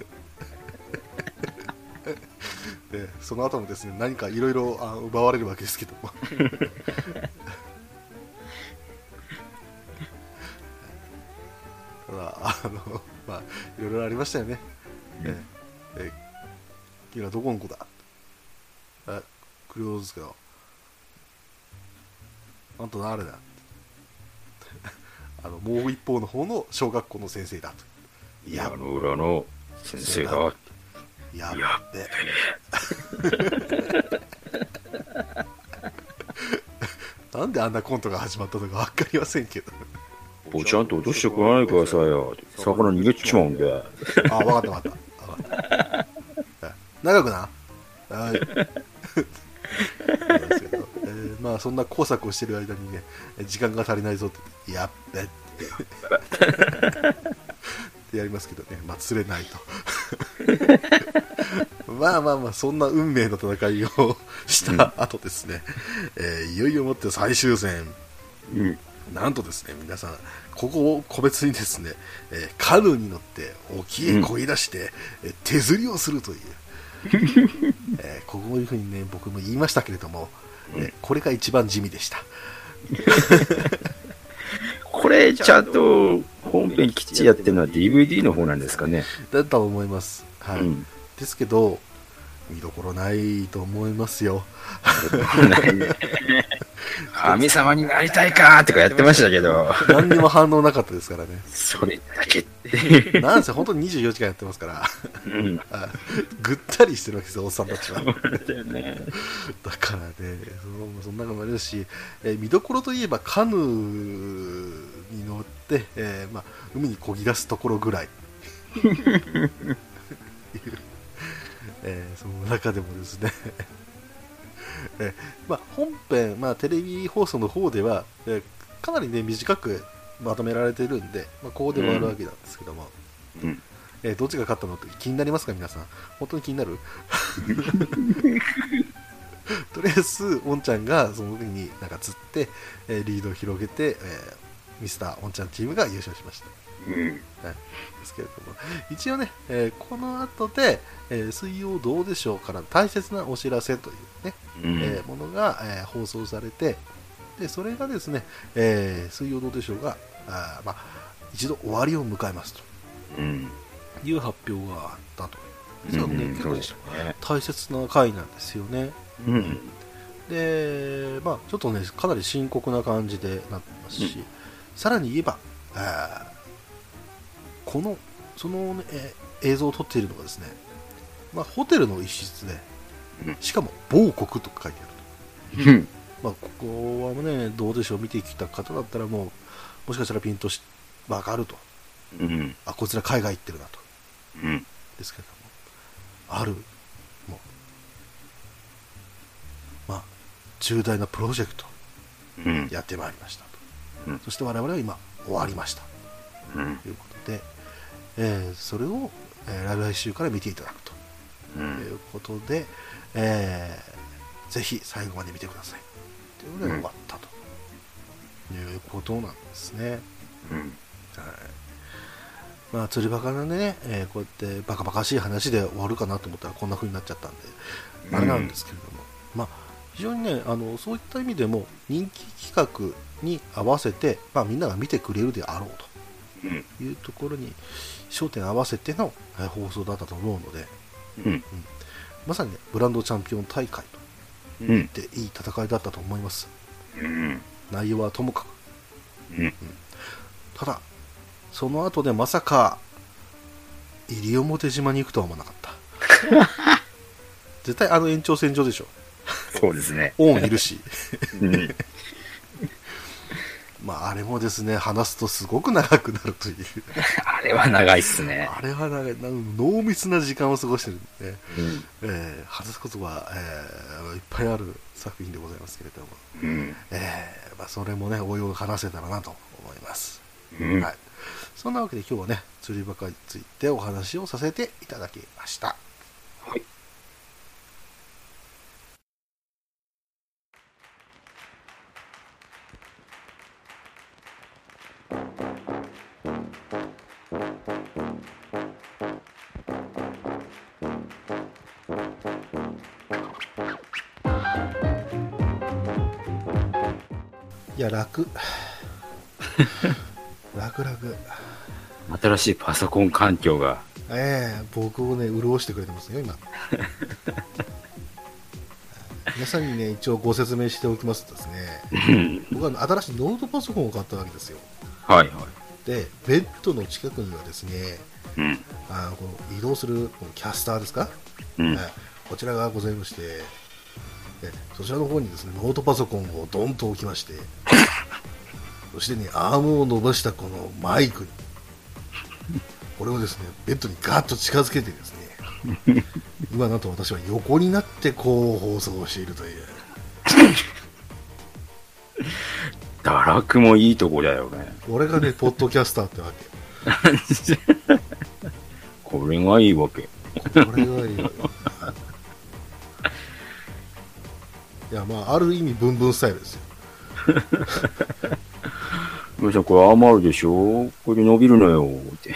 で (laughs) その後もですね何かいろいろあ奪われるわけですけども。(laughs) ただあのまあいろいろありましたよね、ええ君はどこの子だ？えクリオですけどあんた誰だ？あのもう一方の方の小学校の先生だといや矢の裏の先生だ。やっべなんであんなコントが始まったのか分かりませんけどぽちゃんと落としてこないでくださいよ。魚逃げちまうんで。あ、わかったわかった。わかった長くな。はい。なんですけどえーまあそんな工作をしてる間にね、時間が足りないぞって、やっべって。ってやりますけどね、まあ釣れないと。(laughs) まあまあまあ、そんな運命の戦いをした後ですね、えーいよいよもって最終戦、うん。なんとですね、皆さん、ここを個別にですね、えーカヌーに乗って沖へ漕ぎ出して、えー手釣りをするという、えーこういうふうにね、僕も言いましたけれども、えーこれが一番地味でした。(laughs) これ、ちゃんと本編きっちりやってるのは DVD の方なんですかね。だと思います。はい。うん。ですけど、見どころないと思いますよ。(laughs) 神様になりたいかとかやってましたけど、何にも反応なかったですからね。それだけって。なんせ本当に24時間やってますから、うん。あぐったりしてるわけですよ、おっさんたちは。だよね。だからね、そそんなのもあるし、えー見どころといえばカヌーに乗って、えーまあ、海に漕ぎ出すところぐらい。(laughs) えーその中でもですね、(laughs) えーまあ、本編、まあ、テレビ放送の方では、えーかなり、ね、短くまとめられてるんで、まあ、ここで終わるわけなんですけども、うん。えーどっちが勝ったのって気になりますか、皆さん？本当に気になる？(laughs) とりあえず、おんちゃんがその時になんか釣って、えーリードを広げて、えーミスターおんちゃんチームが優勝しました。うん。はい、ですけれども、一応ね、えーこの後で、えー水曜どうでしょうから大切なお知らせというね、うん。えーものが、えー放送されて、でそれがですね、えー水曜どうでしょうが、あーまあ、一度終わりを迎えますとうん。いう発表があったと。実はね、うん結構ね。大切な回なんですよね。うん。で、まあ、ちょっとね、かなり深刻な感じでなってますし、さらに言えば、えーこの、その、ね、えー映像を撮っているのがですね、まあ、ホテルの一室でうん、しかも某国と書いてあると。うん。まあ、ここはね、どうでしょう、見てきた方だったらもう、もしかしたらピンとしわかると。うん。あ、こいつら海外行ってるなと。うん。ですけれども、ある、もう、まあ、重大なプロジェクトうん。やってまいりましたと。うんそして我々は今、終わりましたうん。ということで、えーそれを、えー来週から見ていただくとう。いうんことで、えーぜひ最後まで見てください。ということで終わったと、いうことなんですね。うん。はいまあ、釣りバカなね、えーこうやってバカバカしい話で終わるかなと思ったらこんな風になっちゃったんで、あれなんですけれども、まあ、非常にねあの、そういった意味でも人気企画に合わせて、まあ、みんなが見てくれるであろううん。というところに焦点を合わせての、えー放送だったと思うので、うん。まさに、ね、ブランドチャンピオン大会とうん。言っていい戦いだったと思います。うん。内容はともかく。うん。ただ、その後でまさか、西表島に行くとは思わなかった。(laughs) 絶対あの延長線上でしょ。そうですね。オンいるし。うん。まあ、あれもですね、話すとすごく長くなるという。(laughs) あれは長いっすね。あれは長い、なん濃密な時間を過ごしてるんで、ね、うん。えー話すことは、えーいっぱいある作品でございますけれども、うん。えーまあ、それもね、おいおい話せたらなと思います。うんはい。そんなわけで今日はね、釣りバカについてお話をさせていただきました。はい。いや、楽。(laughs) 楽楽。新しいパソコン環境が。ええ僕をね、潤してくれてますよ、今。(laughs) 皆さんにね、一応ご説明しておきますとですね、うん。僕は新しいノートパソコンを買ったわけですよ。はいはで、ベッドの近くにはですね、い。うん。あのこの移動するこのキャスターですか、うん。はいこちらがございまして、でそちらの方にですねノートパソコンをドンと置きまして、(laughs) そしてね、アームを伸ばしたこのマイクに、これをですね、ベッドにガーッと近づけてですね、(laughs) 今なんと私は横になってこう放送をしているという。堕落もいいとこだよね。これがね、ポッドキャスターってわけ。(laughs) これがいいわけ。これがいいわけ。いや、まあ、ある意味、ブンブンスタイルですよ。むしろこれ余るでしょ？これ伸びるのよって。(laughs)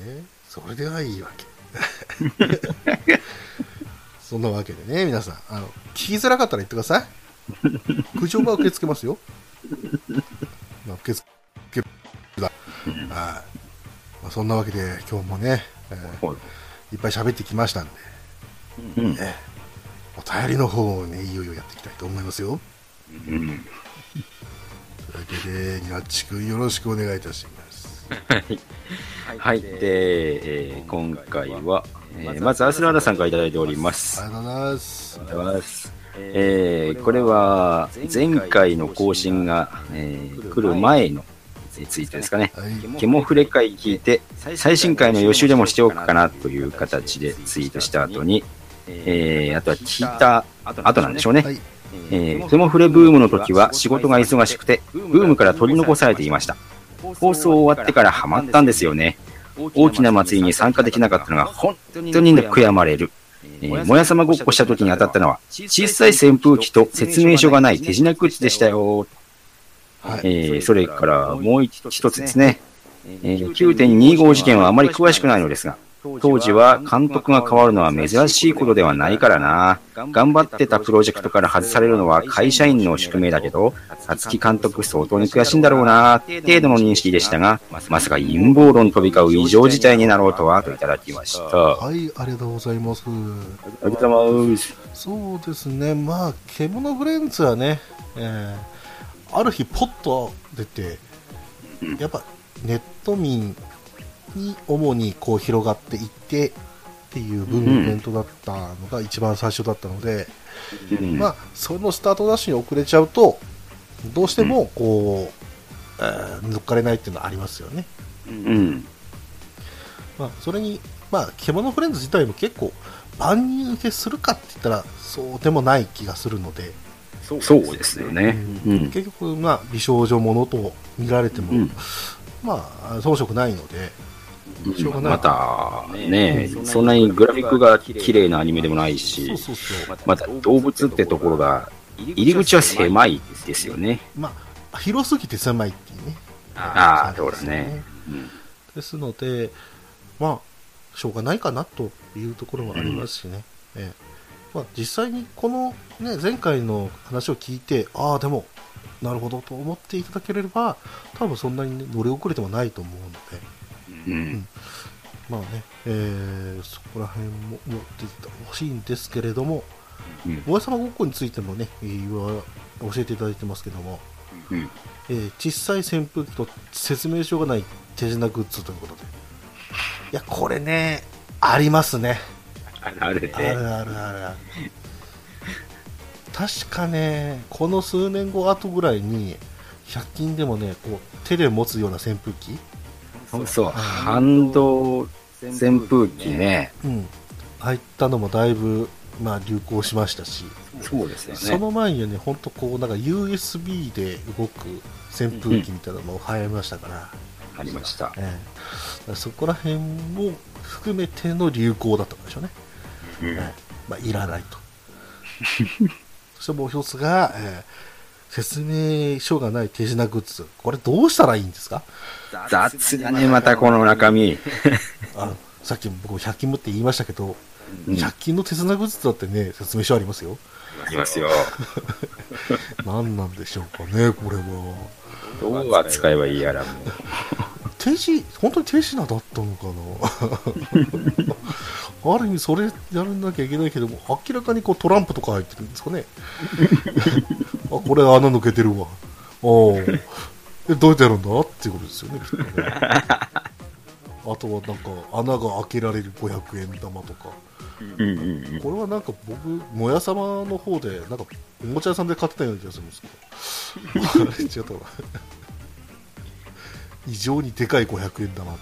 えそれではいいわけ。(laughs) そんなわけでね、皆さん、あの、聞きづらかったら言ってください。苦情は受け付けますよ。まあ、受け付けだ。はい。まあ、そんなわけで、今日もね、えーはいいっぱい喋ってきましたんで、うん。えお便りの方をね、いよいよやっていきたいと思いますよ。うん。というわけで、ニナッチ君よろしくお願いいたします。はい。で、えー今回は、えーまずアスラーダさんからいただいております。ありがとうございます。ありがとうございます。えーこれは前回の更新が、えー来る前のについてですかね。はい。ケモフレ会聞いて、最新回の予習でもしておくかなという形でツイートした後に、えーあとは聞いた後なんでしょうね。はい。えーケモフレブームの時は仕事が忙しくて、ブームから取り残されていました。放送終わってからハマったんですよね。大きな祭りに参加できなかったのが本当に悔やまれる。えー、もやさまごっこした時に当たったのは、小さい扇風機と説明書がない手品口でしたよ。はい。えーそれからもう一つですね。えー9.25事件はあまり詳しくないのですが、当時は監督が変わるのは珍しいことではないからな。頑張ってたプロジェクトから外されるのは会社員の宿命だけど、さつき監督相当に悔しいんだろうな、程度の認識でしたが、まさか陰謀論飛び交う異常事態になろうとは、といただきました。あはい、ありがとうございます。りがとうございます。そうですね、まあ、獣フレンズはね、えーある日、ポッと出て、やっぱネット民に主にこう広がっていってっていうムーブメントだったのが一番最初だったので、うんまあ、そのスタートダッシュに遅れちゃうと、どうしてもこう、えー乗っかれないっていうのはありますよね。うん。まあ、それに、まあ、獣フレンズ自体も結構、万人受けするかって言ったら、そうでもない気がするので、そうですよね。うん。結局、まあ、美少女ものと見られても、うんまあ、遜色ないので、しょうがない。また、ね、そんなにグラフィックが綺麗なアニメでもないしそう、そうそう、また動物ってところが、入り口は狭いですよね。まあ、広すぎて狭いっていうね。ああ、そうだですね。ですので、まあ、しょうがないかなというところもありますしね。ええ。まあ、実際にこの、ね、前回の話を聞いて、ああ、でも、なるほどと思っていただければ、多分そんなに、ね、乗り遅れてもないと思うので、うん。まあね、えーそこら辺も持ってほしいんですけれども、うんおやさまごっこについてもね、教えていただいてますけども、うん。えー小さい扇風機と説明書がない手品グッズということで。いや、これね、ありますね。あるね。あるあるあるある。確かね、この数年後後ぐらいに、100均でもね、こう手で持つような扇風機、そうそう、反動扇風機ね。うん、入ったのもだいぶ、まあ、流行しましたし、そうですよそね。の前にはね、本当こう、なんか USB で動く扇風機みたいなのも流行りましたから、ありました。ええそこら辺も含めての流行だったんでしょうね。うんええまあ、いらないと。(laughs) そしてもう一つが、ええ説明書がない手品グッズ。これどうしたらいいんですか？雑だね、またこの中身。(laughs) あのさっき僕100均もって言いましたけど、うん100均の手品グッズだってね、説明書ありますよ。ありますよ。(laughs) 何なんでしょうかね、これは。どう扱えばいいやらも手品、本当に手品だったのかな？(laughs) ある意味それやらなきゃいけないけども、明らかにこうトランプとか入ってるんですかね。(laughs) あ、これ穴抜けてるわ。おーえ、どうやってやるんだ？っていうことですよね、きっとね。(laughs) あとはなんか穴が開けられる500円玉とか。うんうんうん。これはなんか僕、もや様の方で、なんか、おもちゃ屋さんで買ってたような気がするんですけど。あれ違ったわ。異常にでかい500円玉っ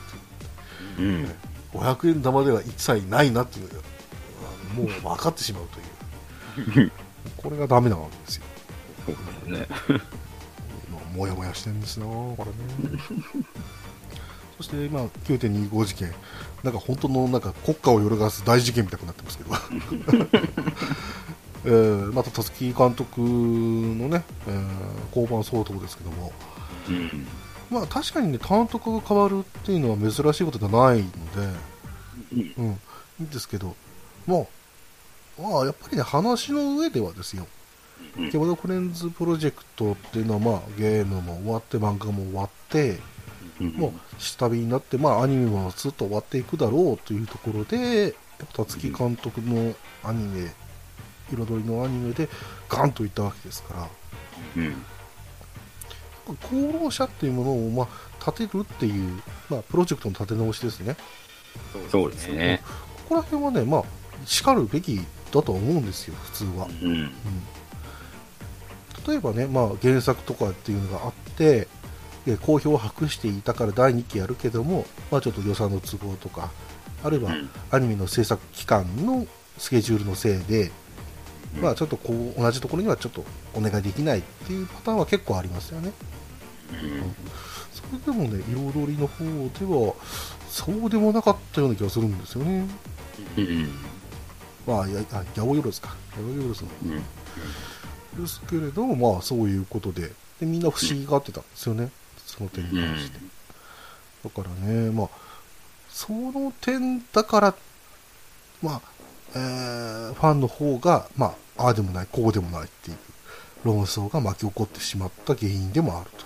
ていう。うん。500円玉では一切ないなっていうもう分かってしまうという。(laughs) これがダメなわけですよ。そうだね。もやもやしてるんですよ、これね。そして今、9.25事件、なんか本当のなんか国家を揺るがす大事件みたいになってますけど、(laughs) えーまた辰木監督のね、えー交番騒動ですけども、うん。まあ、確かにね、監督が変わるっていうのは珍しいことではないので、うん、いいんですけど、まあ、まあ、やっぱりね、話の上ではですよ、うん。ケバドフレンズプロジェクトっていうのは、まあ、ゲームも終わって、漫画も終わって、うん。もう下火になって、まあ、アニメもずっと終わっていくだろうというところで、やっぱ辰木監督のアニメ、彩りのアニメでガンといったわけですから、うん。功労者っていうものを、まあ、立てるっていう、まあ、プロジェクトの立て直しですね。そうですね。ここら辺はね、まあ、叱るべきだと思うんですよ、普通は。うん。うん例えばね、まあ、原作とかっていうのがあって、で好評を博していたから第2期やるけども、まあ、ちょっと予算の都合とか、あるいはうんアニメの制作期間のスケジュールのせいで、まあ、ちょっとこう同じところにはちょっとお願いできないっていうパターンは結構ありますよね。それでもね、彩りの方では、そうでもなかったような気がするんですよね。うん。まあ、やあ八百万か。八百万のうん。ですけれども、まあ、そういうことでで、みんな不思議がってたんですよね、その点に関して。だからね、まあ、その点だから、まあ、えーファンの方が、まあ、ああでもない、こうでもないっていう論争が巻き起こってしまった原因でもあると。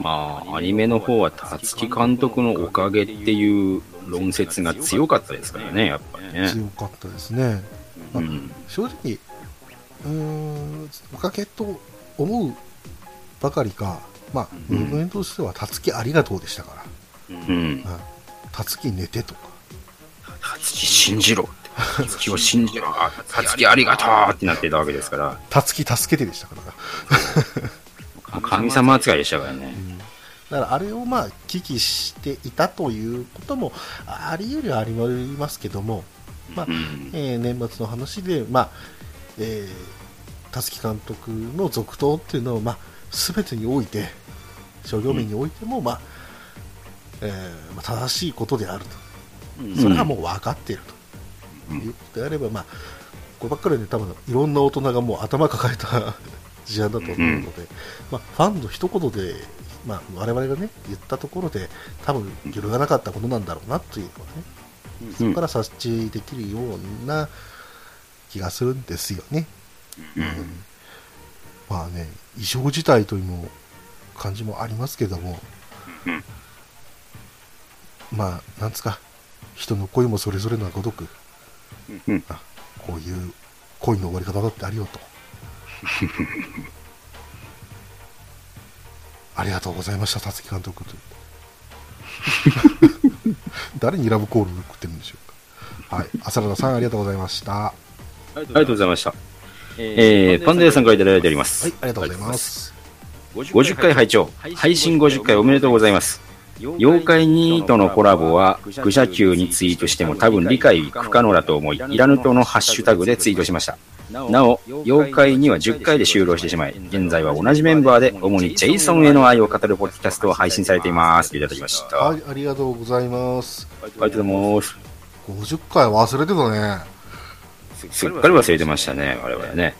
まあ、アニメの方は、辰木監督のおかげっていう論説が強かったですからね、やっぱりね。強かったですね。うん。正直、うーん、おかげと思うばかりか、まあ、ムーブメントとしては、たつきありがとうでしたから。うん。たつき寝てとか。辰木信じろって。辰木を信じろ。辰木ありがとうってなってたわけですから。たつき助けてでしたから。神様扱いでしたからね。だからあれをまあ危機していたということもあり得るはありますけども、まあうん。えー年末の話で、まあえー、たつき監督の続投っていうのを、まあ、全てにおいて商業面においても、まあえーまあ、正しいことであると。それはもう分かっていると。いうことであれば、まあ、こればっかりで、多分いろんな大人がもう頭抱えた事案だと思うので、まあ、ファンの一言で、まあ、我々がね言ったところで多分揺るがなかったことなんだろうなというのはねそこから察知できるような気がするんですよね。うん。まあね、異常事態というの感じもありますけども、うんまあ、なんつか、人の恋もそれぞれなごとく、こういう恋の終わり方だってあるよと。(laughs) ありがとうございました、辰木監督と。(laughs) 誰にラブコールを送ってるんでしょうか。はい、浅田さん、ありがとうございました。はありがとうございました。えー、パンダ屋さんからいただいております。い、ありがとうございます。50回拝聴配信50回おめでとうございます。妖怪ニートのコラボは、愚者級にツイートしても多分理解不可能だと思い、いらぬとのハッシュタグでツイートしました。なお、妖怪には10回で終了してしまい、現在は同じメンバーで、主にジェイソンへの愛を語るポッドキャストを配信されています。いただきました。あはい、ありがとうございます。りがとうございます。50回忘れてたね。すっかり忘れてましたね、我々ね。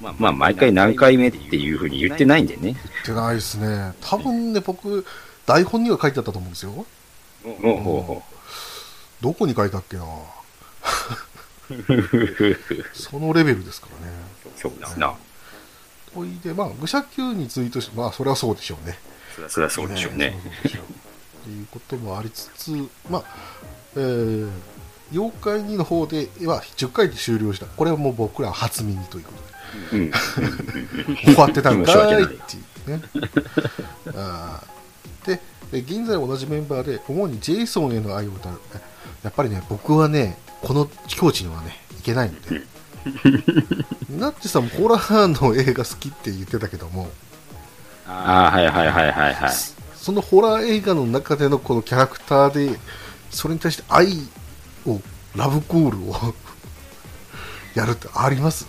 まあ、毎回何回目っていうふうに言ってないんでね。言ってないですね。多分ね、僕、台本には書いてあったと思うんですよ。ほうほうほどこに書いたっけなう。(laughs) そのレベルですからね。そうですな。ほいで、まあ、愚者級にツイートし、まあ、それはそうでしょうね。そりゃそうでしょうね。そうでしょうっていうこともありつつ、まあ、えー、妖怪2の方では10回で終了した。これはもう僕ら初耳ということで。うん。終わってたんかいいっていうね。(laughs) あで現在同じメンバーで、主にジェイソンへの愛を歌う。やっぱりね、僕はね、この境地にはね、いけないので。(laughs) ナッチさんもホラーの映画好きって言ってたけども、ああ、はいはいはいはいはい。そのホラー映画の中でのこのキャラクターで、それに対して愛を、ラブコールを (laughs) やるってあります？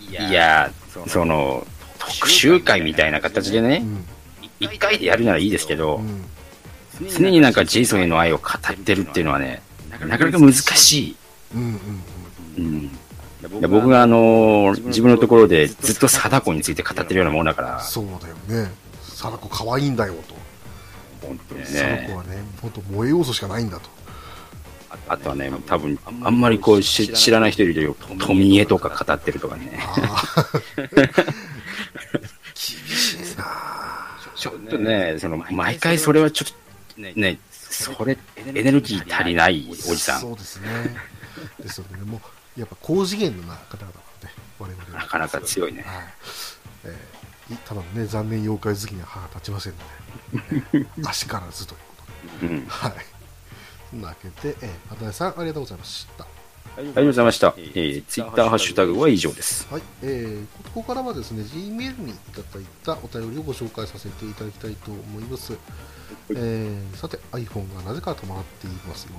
いやー、その、特集会みたいな形でねう、ん。一回でやるならいいですけどう、ん。常になんかジェイソンへの愛を語ってるっていうのはね、なかなか難しい。うんうんうん。いや僕があのー自分のところでずっと貞子について語ってるようなもんだから、そうだよね。貞子可愛いんだよと。本当にね。貞子はね、本当萌え要素しかないんだと。あとはね、多分、あんまりこうし知らない人いるよ。富江とか語ってるとかね。ああ。厳しいなちょっとね、その、毎回それはちょっと、ね、それ、エネルギー足りないおじさん。そうですね。ですのでね、もう、やっぱ高次元な方々なので、我々はなかなか強いね。はい。えーいただのね、残念妖怪好きには歯が立ちませんので、ね (laughs) 足からずということで。うん。はい。そんなわけで、えー、畑さん、ありがとうございました。ありがとうございました。えー、ツイッターハッシュタグは以上です。はい、えー、ここからはですね、G メールにいただいたお便りをご紹介させていただきたいと思います。えー、さて、iPhone がなぜか止まっていますよ。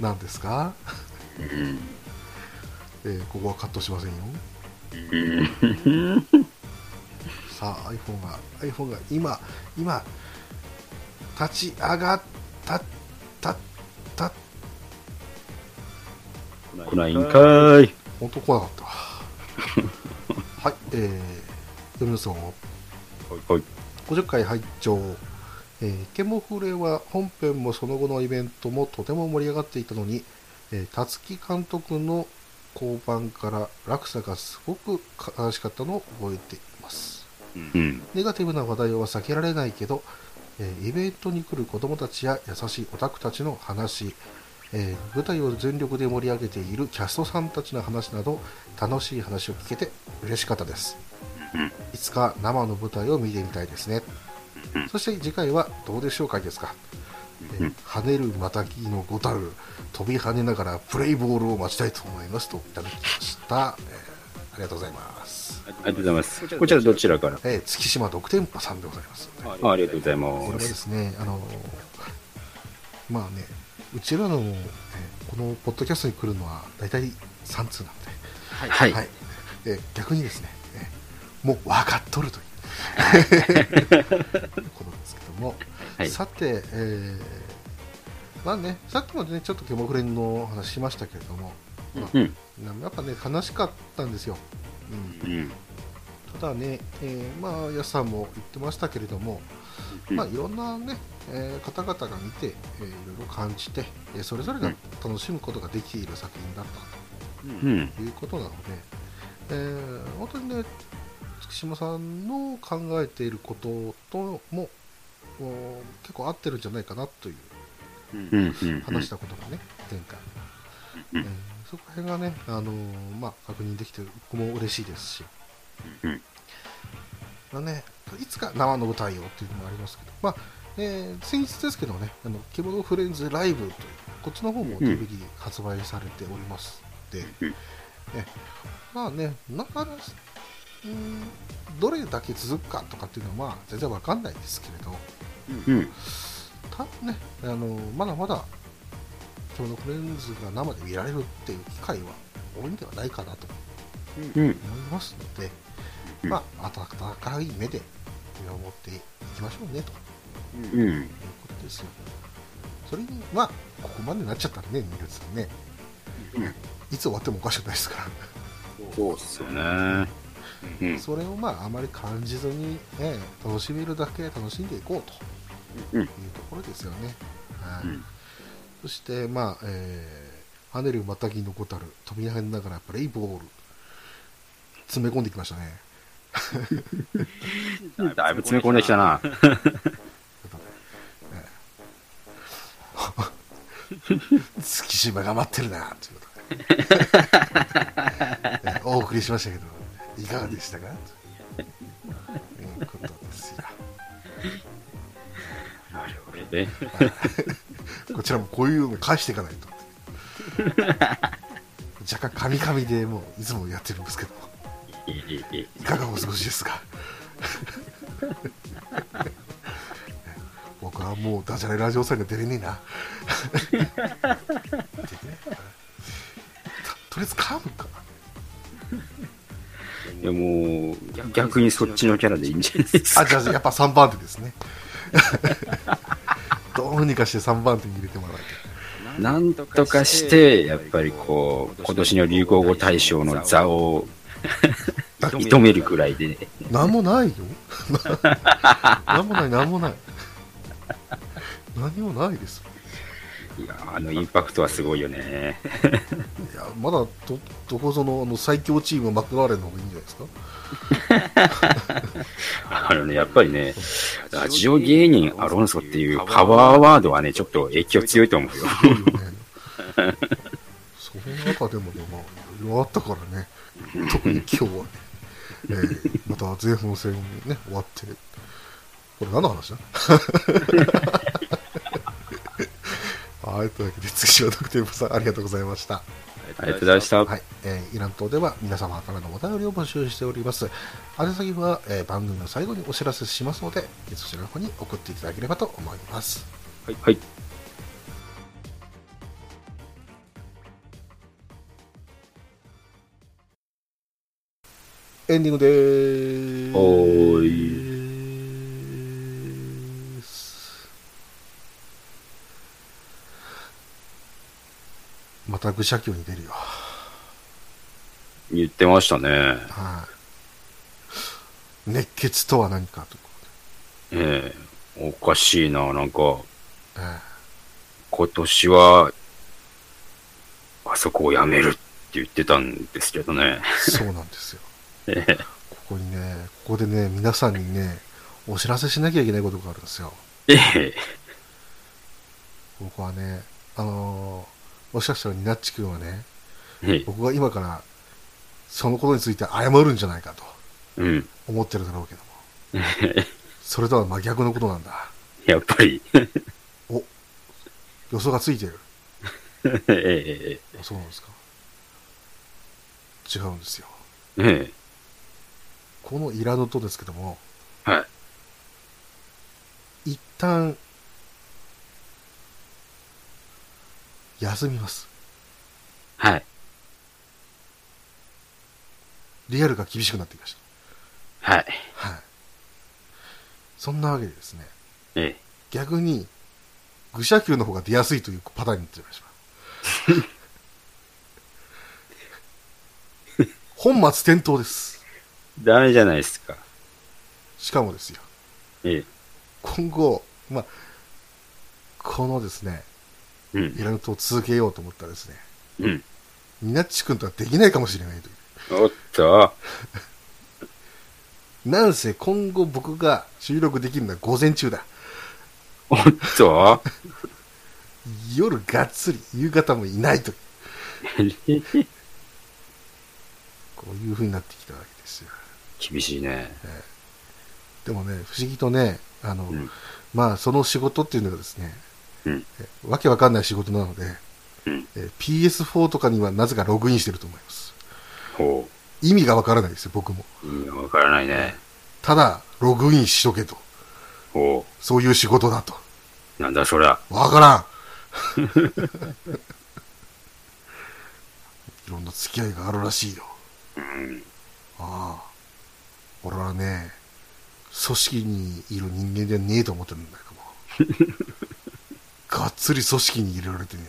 何ですか、えー、ここはカットしませんよ。さあ、iPhone が、iPhone が今、今、立ち上がった、た、た、来ないんかーい。本当来なかったわ。(laughs) はい、えー、読みますよ。はい。50回拝聴えー、ケモフレは本編もその後のイベントもとても盛り上がっていたのに、えー、辰木監督の降板から落差がすごく悲しかったのを覚えています。うん。ネガティブな話題は避けられないけど、えーイベントに来る子供たちや優しいオタクたちの話、えー舞台を全力で盛り上げているキャストさんたちの話など楽しい話を聞けて嬉しかったです、うん。いつか生の舞台を見てみたいですね、うん。そして次回はどうでしょうかですか、えーうん。跳ねるまたぎのごたる飛び跳ねながらプレイボールを待ちたいと思いますといただきました、えーありがとうございます、ありがとうございます。こちらどちらから？えー月島独店舗さんでございます。あありがとうございこれはま。ですすね、あのまあね、うちらの、えーこのポッドキャストに来るのは大体3通なんで、はい。はい。えー逆にですね、えーもう分かっとるという。(laughs) ことですけども、はい。さて、えーまあね、さっきもね、ちょっとケモフレンの話しましたけれども、まあうん。やっぱね、悲しかったんですよ。うん。うん。ただね、えーまあ、安さんも言ってましたけれども、うん。まあ、いろんな、ねえー方々が見て、えーいろいろ感じて、えーそれぞれが楽しむことができている作品だったうん。ということなので、えー本当にね、月島さんの考えていることともお結構合ってるんじゃないかなという。話したことがね、前回、うん。えーそこら辺がね、あのーまあ、確認できて僕も嬉しいですし、うん。まあね、いつか生の舞台をっていうのもありますけど、まあえー先日ですけどね、あのケモノフレンズライブという、こっちの方も DVD 発売されております。で、うん。ねまあね、なかなか、うん、どれだけ続くかとかっていうのは、まあ、全然わかんないですけれど、うん。たね、あのまだまだ、ケモノフレンズが生で見られるっていう機会は多いんではないかなとうん。思いますので、うんまあ、温かい目で見守っていきましょうねとうん。いうことですよ。それに、まあ、ここまでなっちゃったらね、ミルツさんね、いつ終わってもおかしくないですから、そうっすよね。うん。それをまあ、あまり感じずに、ね、楽しめるだけ楽しんでいこうとうんいうところですよね。はいうんそして、まあ、えー、跳ねるまたぎのごたる、飛び跳ねながらプレイボール、詰め込んできましたね。(laughs) だいぶ詰め込んできたな。月島が待ってるなということで、ねお送りしましたけどいかがでしたか？ということですよ。なるほどね。こちらもこういうの返していかないと。若干カミカミでもういつもやってるんですけどいかがお過ごしですか？(laughs) 僕はもうダジャレラジオさんには出れねえな。(laughs) とりあえず噛むか。いやもう、逆にそっちのキャラでいいんじゃないですか。あじゃあやっぱ3番手ですね。(laughs) どうにかして3番手に入れてもらわないとなんとかして、やっぱりこう、今年の流行語大賞の座を認める。くらいで、なんもないよなんもないなんもない。何もないですいやあのインパクトはすごいよね。いやまだどどこぞのあの最強チームマクラーレンの方がいいんじゃないですか？(laughs) あのね、やっぱりね、ラジオ芸人アロンソっていうパワーワードはね、ちょっと影響強いと思うよ。その中でもねまあいろいろあったからね。特に今日はね、えーまた前半戦ね終わってこれ何の話だ？(laughs) はい、というわけで、次はドクテープさん、ありがとうございました。ありがとうございました。はい、えーイラン島では皆様からのお便りを募集しております。宛先は、えー番組の最後にお知らせしますので、えーそちらの方に送っていただければと思います。はい。はい。エンディングでーす。おーい。また愚者教に出るよ。言ってましたね。はい。熱血とは何かとええおかしいな、なんか、とで。え今年は、あそこを辞めるって言ってたんですけどね。ーそうなんですよ。ええここにね、ここでね、皆さんにね、お知らせしなきゃいけないことがあるんですよ。ええ僕はね、あのーもしかしたらニナッチ君はね、ええ僕が今からそのことについて謝るんじゃないかとうん。思ってるだろうけども、それとは真逆のことなんだ。やっぱり、お予想がついてる。(laughs) ええあそうなんですか。違うんですよ。ええこのイラヌとですけども、はい。一旦、休みます。はい。リアルが厳しくなってきましはい。た。はい。そんなわけでですね、ええ逆に、愚者級の方が出やすいというパターンになってました。(laughs) 本末転倒です。ダメじゃないですか。しかもですよ、ええ今後、まあ、このですね、うんイ。ラヌトを続けようと思ったらですね、うん。ニナッチ君とはできないかもしれないという。おっと、(laughs) なんせ今後僕が収録できるのは午前中だ。おっと、(laughs) 夜がっつり、夕方もいないという、(laughs) こういう風になってきたわけですよ。厳しいね。でもね、不思議とね、あの、うん。まあ、その仕事っていうのがですね、うん。えわけわかんない仕事なので、うん。え PS4 とかにはなぜかログインしてると思います。ほ意味がわからないですよ、僕も。う。意味がわからないね。ただ、ログインしとけと。ほそういう仕事だと。う。なんだそりゃ。わからん (laughs) いろんな付き合いがあるらしいよ。うん。ああ。俺はね、組織にいる人間じゃねえと思ってるんだけども。(laughs) がっつり組織に入れられてね、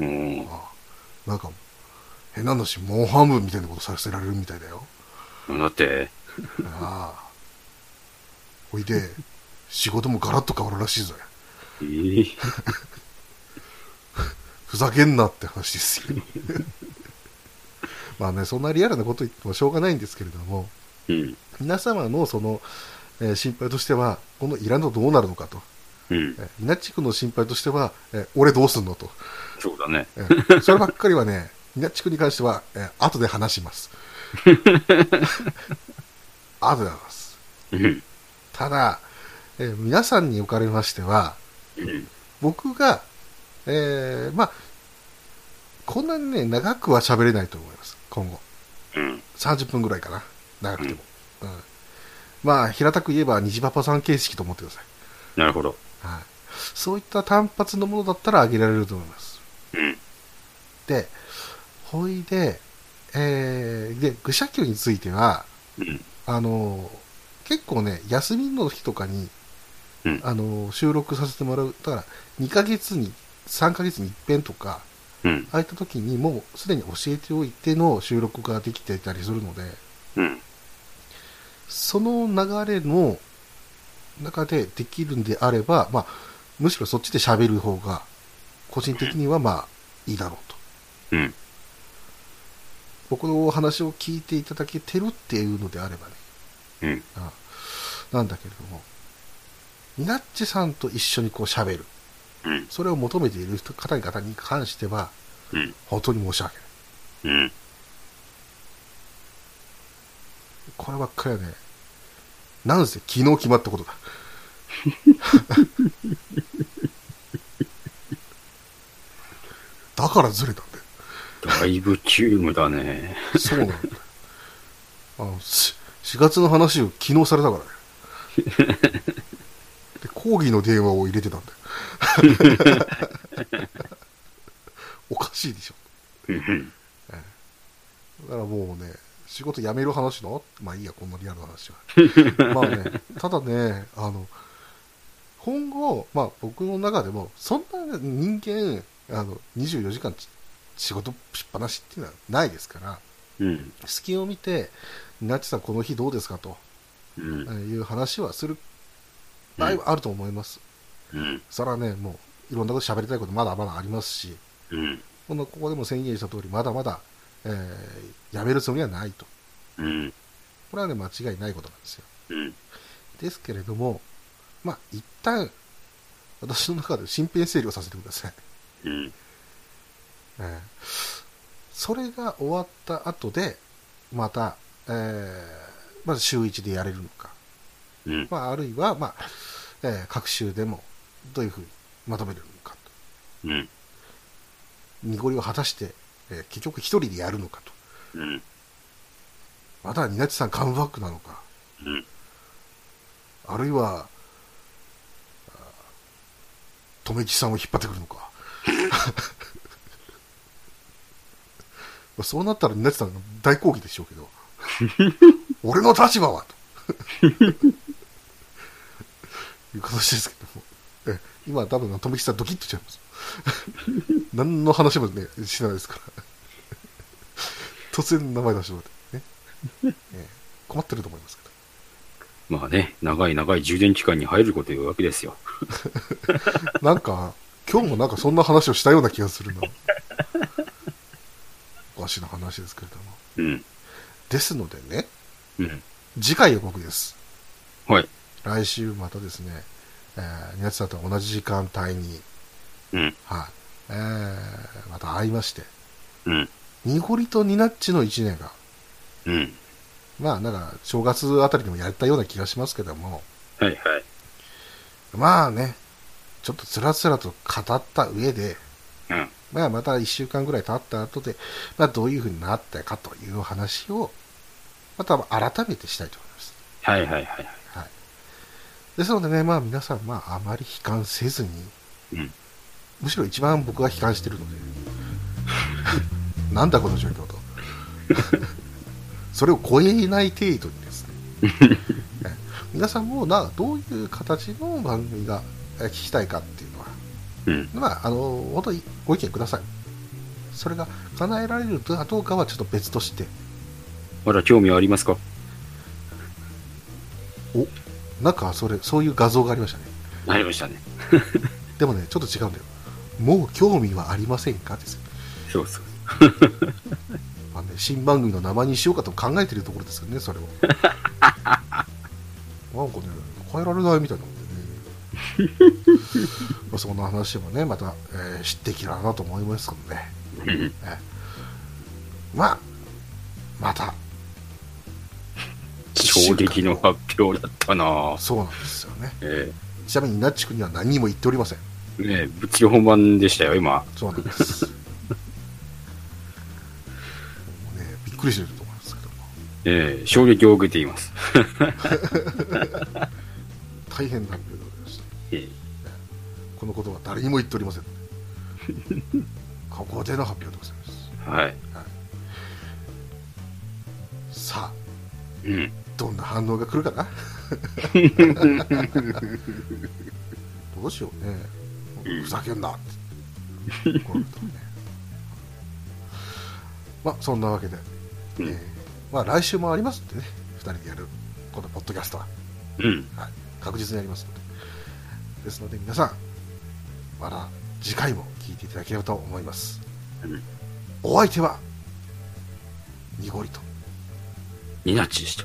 うん。ああなんか、変な話、モンハンブみたいなことさせられるみたいだよ。だって、ああ。ほいで、仕事もガラッと変わるらしいぞ。ええ (laughs) ふざけんなって話ですよ。(laughs) まあね、そんなリアルなこと言ってもしょうがないんですけれども、うん。皆様のその、えー心配としては、このイランドどうなるのかと。うん。えーミナッチ君の心配としては、えー俺どうすんのと。そうだね。えーそればっかりはね、ミナッチ君に関しては、えー後で話します。(laughs) 後で話す。うん。ただ、えー皆さんにおかれましては、うん。僕が、えーまあ、こんなにね、長くは喋れないと思います、今後。うん。30分ぐらいかな。長くても。うん。まあ、平たく言えば、虹パパさん形式と思ってください。なるほど。はい。そういった単発のものだったら上げられると思います。うん。で、ほいで、えー、で、愚者級については、うん。あのー結構ね、休みの日とかに、うんあのー収録させてもらう。だから、2ヶ月に、3ヶ月に一遍とか、うん。ああいった時にもうすでに教えておいての収録ができていたりするので、うん。その流れの中でできるんであれば、まあ、むしろそっちで喋る方が、個人的にはまあ、いいだろうと。うん。僕のお話を聞いていただけてるっていうのであればね、うん。あなんだけれども、ニナッチさんと一緒にこう喋る。うん。それを求めている人方々に関しては、うん。本当に申し訳ない。うん。こればっかりはね、なんせ昨日決まったことだ。だからずれたんだよ。だいぶ急務だね。そうなんだよ。あの、し4月の話を昨日されたからね。で、講義の電話を入れてたんだよ。(laughs) おかしいでしょ。うん。だからもうね、仕事辞める話の？まあいいや、こんなリアルな話は。(laughs) まあね、ただね、あの、今後、まあ僕の中でも、そんな人間、あの、24時間ち仕事しっぱなしっていうのはないですから、うん。隙を見て、ナッチさんこの日どうですかとうん。いう話はする場合はあると思います。うん。それはね、もう、いろんなこと喋りたいことまだまだありますし、うん。このここでも宣言した通り、まだまだ、えー、やめるつもりはないと。うん。これはね、間違いないことなんですよ。うん。ですけれども、まあ、一旦、私の中で身辺整理をさせてください。うん。えーそれが終わった後で、また、えーまず週1でやれるのか、うん。まあ、あるいは、まあ、えー各週でもどういうふうにまとめるのかと。うん。濁りを果たして、えー結局一人でやるのかと。うん。またはニナッチさんカムバックなのか。うん。あるいは、留吉さんを引っ張ってくるのか。(laughs) まあそうなったら、ニナッチさんが大抗議でしょうけど、(laughs) 俺の立場はと。(laughs) いう形ですけども。え今多分、留吉さんドキッとしちゃいます。(laughs) 何の話もね、しないですから。突然名前出してもらって、ね。え (laughs) え困ってると思いますけど。まあね、長い長い充電期間に入るこというわけですよ。(laughs) なんか、今日もなんかそんな話をしたような気がするな。おかしな話ですけれども。うん。ですのでね、うん。次回予告です。はい。来週またですね、えー、宮地さんと同じ時間帯に、うん。はい、えー、また会いまして、うん。濁りとニナッチの1年が、うん。まあなんか正月あたりにもやったような気がしますけども、はいはい。まあね、ちょっとつらつらと語った上で、うん。まあ、また1週間ぐらい経った後で、まあ、どういうふうになったかという話を、また改めてしたいと思います。はいはいはい。はい。ですのでね、まあ皆さん、まああまり悲観せずに、うん。むしろ一番僕が悲観してるので、なんだこの状況と。それを超えない程度にですね、え (laughs) 皆さんもな、どういう形の番組がえ聞きたいかっていうのは、うん。まあ、あの、本当にご意見ください。それが叶えられるかどうかはちょっと別として、まだ興味はありますか？お、なんかそれ、そういう画像がありましたね。ありましたね。でもね、ちょっと違うんだよ。もう興味はありませんか？ですよ。そうそう。(laughs) まあね、新番組の名前にしようかと考えてるところですよね、それを。(laughs) なんかね、変えられないみたいなんでね。(laughs) まあそんな話もね、また、えー知っていけたらなと思いますので、うん。えまあ、また、衝撃の発表だったなそうなんですよね。えちなみに、ナッチ君には何にも言っておりません。えねえ物理本番でしたよ、今。そうなんです。(laughs) くりしてると思いますけども。ええ衝撃を受けています。(laughs) 大変な発表でございました。ええこのことは誰にも言っておりません。(laughs) ここでの発表でございます。はい。さあ、うん。どんな反応が来るかな？どうしようね。うんふざけんなって。こういうことねまあ、そんなわけで、うんえーまあ、来週もありますんでね、2人でやる、このポッドキャストは、うん。はい、確実にありますので。ですので、皆さん、また次回も聞いていただければと思います。うんお相手は、にごりと。ニナッチでした。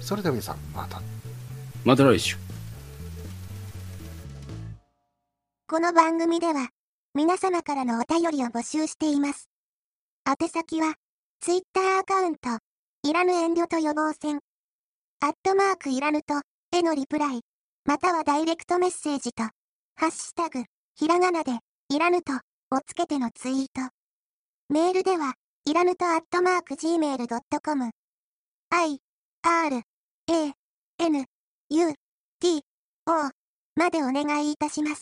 それでは皆さん、また。また来週。この番組では、皆様からのお便りを募集しています。宛先は、ツイッターアカウント、いらぬ遠慮と予防線、アットマークいらぬと、へのリプライ、またはダイレクトメッセージと、ハッシュタグ、ひらがなで、いらぬと、をつけてのツイート。メールでは、いらぬとアットマーク gmail.com、i, r, a, n, u, t, o までお願いいたします。